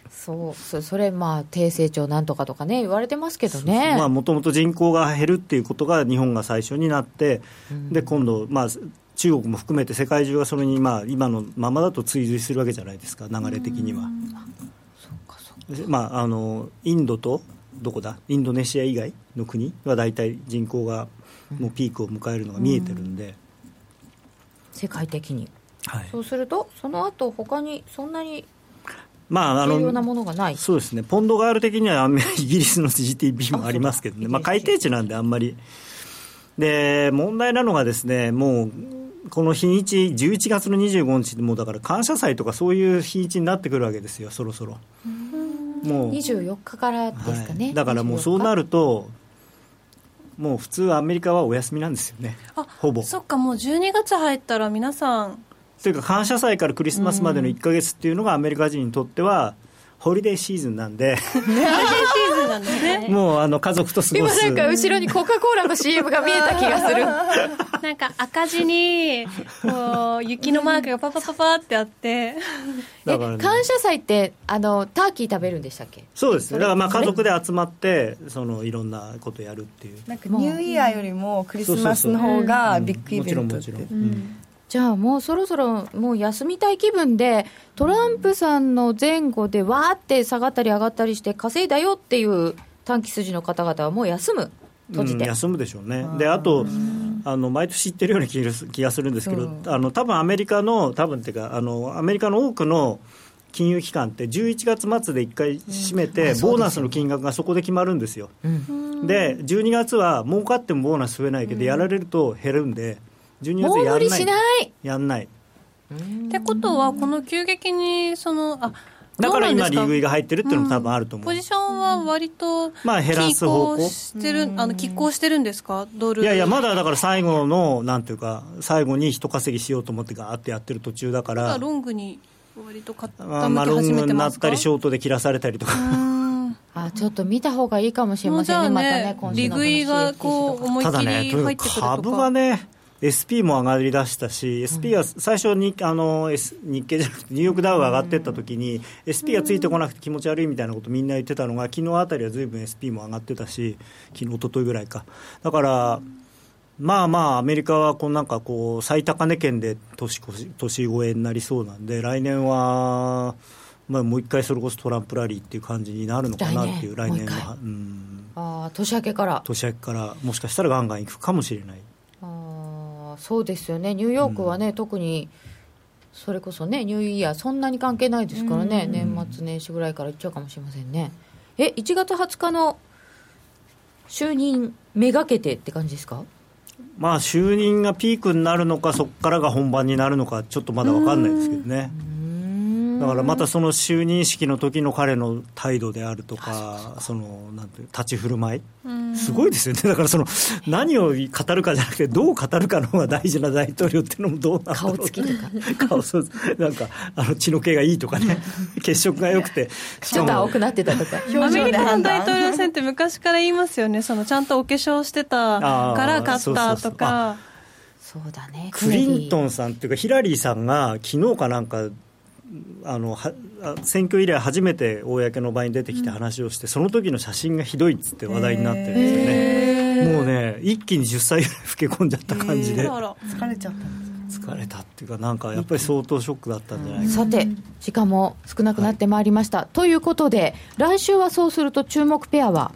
そうそそれまあ低成長なんとかとかね言われてますけどね。もともと人口が減るっていうことが日本が最初になって、うん、で今度まあ中国も含めて世界中がそれにまあ今のままだと追随するわけじゃないですか流れ的には。まあ、あのインドとどこだ？インドネシア以外の国は大体人口がもうピークを迎えるのが見えてるんで、世界的に、はい、そうするとその後他にそんなにまあ、あのなものがない。そうですね、ポンドガール的には イギリスの GDP もありますけどね、まあ、改定値なんで、あんまり。で、問題なのがですね、もう、この日にち、11月の25日もうだから感謝祭とかそういう日にちになってくるわけですよ、そろそろ。もう。24日からですかね、はい、だからもうそうなるともう普通アメリカはお休みなんですよね。ほぼ。そっかもう12月入ったら皆さん。というか感謝祭からクリスマスまでの1か月っていうのがアメリカ人にとってはホリデーシーズンなんで。ホなんですね。もうあの家族と過ごす。今なんか後ろにコカ・コーラの CM が見えた気がする。なんか赤字にこう雪のマークがパパパパってあって。ね、感謝祭ってあのターキー食べるんでしたっけ？そうですね。だからまあ家族で集まってそのいろんなことやるっていう。なんかニューイヤーよりもクリスマスの方がビッグイベントって、じゃあもうそろそろもう休みたい気分で、トランプさんの前後でわーって下がったり上がったりして稼いだよっていう短期筋の方々はもう休む。閉じて、うん、休むでしょうね、であとあの、毎年言ってるような気がするんですけど、あの多分アメリカの、多分っていうかあの、アメリカの多くの金融機関って、11月末で1回締めて、ボーナスの金額がそこで決まるんですよ。で、12月は儲かってもボーナス増えないけど、やられると減るんで。12月やんない。しない。やんない。ってことはこの急激にそのあだから今、利食いが入ってるっていうのも多分あると思う、うん、ポジションは割と、まあ、減らす方向。してる、あの拮抗してるんですか、ドル。いやいや、まだだから最後の、なんていうか、最後に人稼ぎしようと思ってガーってやってる途中だから、ロングに割と傾き始めてますか、まあ、ロングになったり、ショートで切らされたりとか。あちょっと見た方がいいかもしれませんね、ねまたね、今週の利食いがこう思いっきり入ってくるとか。ただね、株がね SP も上がりだしたし、SP が最初にあの、S、日経じゃなくてニューヨークダウが上がっていったときに、SP がついてこなくて気持ち悪いみたいなことみんな言ってたのが、昨日あたりはずいぶん SP も上がってたし、昨日一昨日ぐらいか。だからまあまあ、アメリカはこうなんかこう最高値圏で年年越えになりそうなんで、来年は、まあ、もう一回それこそトランプラリーっていう感じになるのかなっていう、来年は。うん、あ年明けから年明けから、もしかしたらガンガンいくかもしれない。そうですよね、ニューヨークはね、うん、特にそれこそね、ニューイヤー、そんなに関係ないですからね、年末年始ぐらいから行っちゃうかもしれませんね。え、1月20日の就任めがけてって感じですか？まあ、就任がピークになるのか、そこからが本番になるのか、ちょっとまだ分かんないですけどね。だからまたその就任式の時の彼の態度であるとか、そのなんて立ち振る舞い、すごいですよね、だからその何を語るかじゃなくて、どう語るかの方が大事な大統領っていうのもどうなんだろう。顔つきとか、顔そうなんかあの血の気がいいとかね、血色が良くて、ちょっと青くなってたとか、アメリカの大統領選って昔から言いますよね、そのちゃんとお化粧してたから勝ったとか。そうだね。クリントンさんっていうかヒラリーさんが昨日かなんかあのは選挙以来初めて公の場に出てきて話をして、うん、その時の写真がひどいっつって話題になってるんですよね。もうね一気に10歳ぐらい老け込んじゃった感じで。疲れちゃったんです疲れたっていうかなんかやっぱり相当ショックだったんじゃないかさて時間も少なくなってまいりました、はい、ということで来週はそうすると注目ペアは？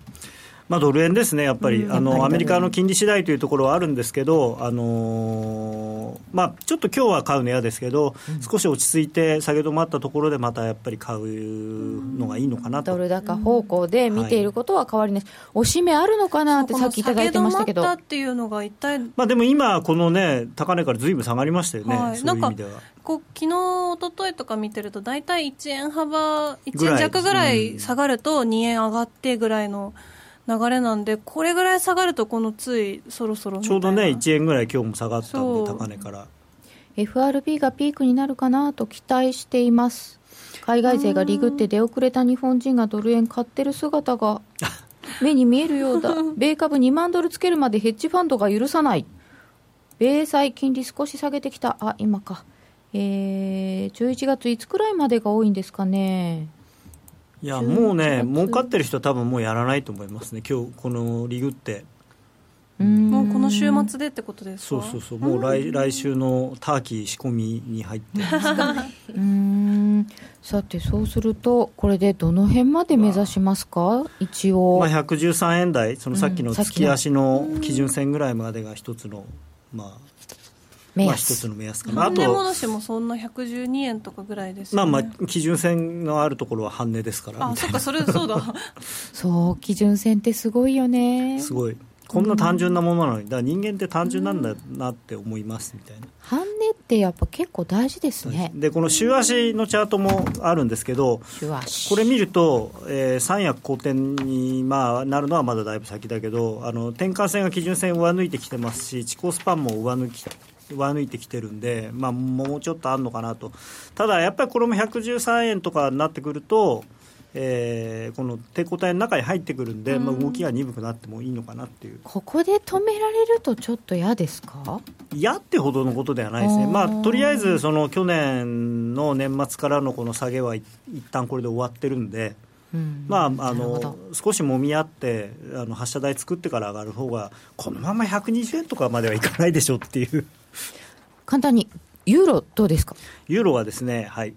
まあ、ドル円ですね、やっぱり、うん、あのアメリカの金利次第というところはあるんですけど、あのー、まあ、ちょっと今日は買うの嫌ですけど、うん、少し落ち着いて、下げ止まったところで、またやっぱり買うのがいいのかなと、ドル高方向で見ていることは変わりない、はい、おしめあるのかなってさっきいただいてましたけど。っていうのが一体まあ、でも今、このね、高値からずいぶん下がりましたよね、はい、そういう意味では。こう昨日一昨日とか見てると、大体1円幅、1円弱ぐらい下がると2円上がってぐらいの。流れなんで、これぐらい下がると、このついそろそろちょうどね、1円ぐらい今日も下がったんで、高値から。FRB がピークになるかなと期待しています。海外勢がリグって出遅れた日本人がドル円買ってる姿が 目に見えるようだ。米株2万ドルつけるまでヘッジファンドが許さない。米債金利少し下げてきた。あ、今か。えー、11月いつくらいまでが多いんですかね。いやもうね儲かってる人は多分もうやらないと思いますね。今日このリグって。もうこの週末でってことですか？そうそうそう。もう来来週のターキー仕込みに入って。うん。さてそうするとこれでどの辺まで目指しますか？一応、まあ、113円台そのさっきの。月足の基準線ぐらいまでが一つのまあまあ、一つの目安かな。半値戻しもそんな112円とかぐらいです、ね、まあまあ基準線のあるところは半値ですから。あそっかそれそうだ。そう基準線ってすごいよね。すごい。こんな単純なものなのにだから人間って単純なんだなって思いますみたいな。半値ってやっぱ結構大事ですね。でこの週足のチャートもあるんですけどこれ見ると、えー、三役好転に、まあ、なるのはまだだいぶ先だけどあの転換線が基準線を上抜いてきてますし地高スパンも上抜き上抜いてきてるんで、まあ、もうちょっとあるのかなと、ただやっぱりこれも113円とかになってくると、えー、この抵抗体の中に入ってくるんで、うん、まあ、動きが鈍くなってもいいのかなっていう。ここで止められるとちょっと嫌ですか？嫌ってほどのことではないですね、まあ、とりあえずその去年の年末からのこの下げは一旦これで終わってるんで。うん、まあ、あの少しもみ合ってあの発射台作ってから上がる方がこのまま120円とかまではいかないでしょっていう簡単にユーロどうですか？ユーロはですねはい。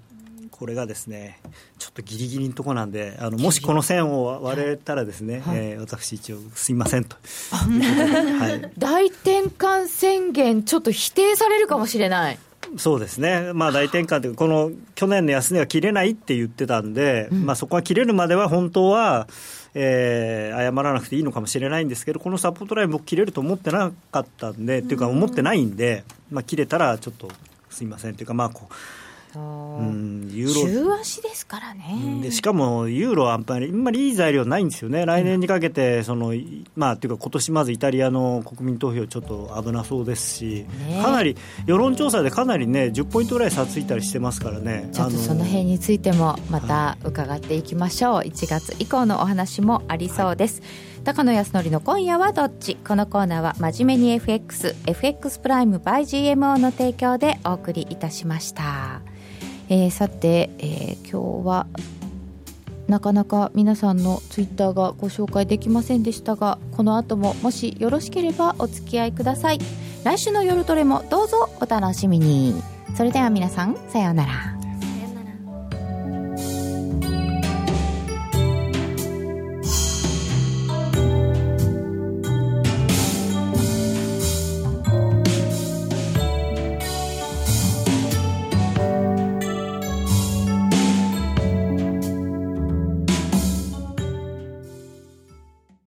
これがですねちょっとギリギリのところなんであのもしこの線を割れたらですね、はい、えー、私一応すいませんと。はい、大転換宣言ちょっと否定されるかもしれない。そうですね、まあ、大転換というか、この去年の安値は切れないって言ってたんで、うん、まあ、そこは切れるまでは本当は、えー、謝らなくていいのかもしれないんですけど、このサポートライン、僕、切れると思ってなかったんで、というか、思ってないんで、まあ、切れたらちょっとすみませんというか、まあこう。う。ん、ユーロ。週足ですからね、でしかもユーロはあんまりあんまりいい材料ないんですよね、来年にかけてその、まあ、っていうか、今年まずイタリアの国民投票、ちょっと危なそうですし、ね、かなり世論調査でかなりね、10ポイントぐらい差ついたりしてますからね、ちょっとその辺についても、また伺っていきましょう、はい、1月以降のお話もありそうです。はい。高野康則の今夜はどっち？このコーナーは真面目に FX FX プライム by GMO の提供でお送りいたしましたえー、さて、えー、今日はなかなか皆さんのツイッターがご紹介できませんでしたがこの後ももしよろしければお付き合いください。来週の「夜トレ」もどうぞお楽しみに。それでは皆さんさようなら。さようなら。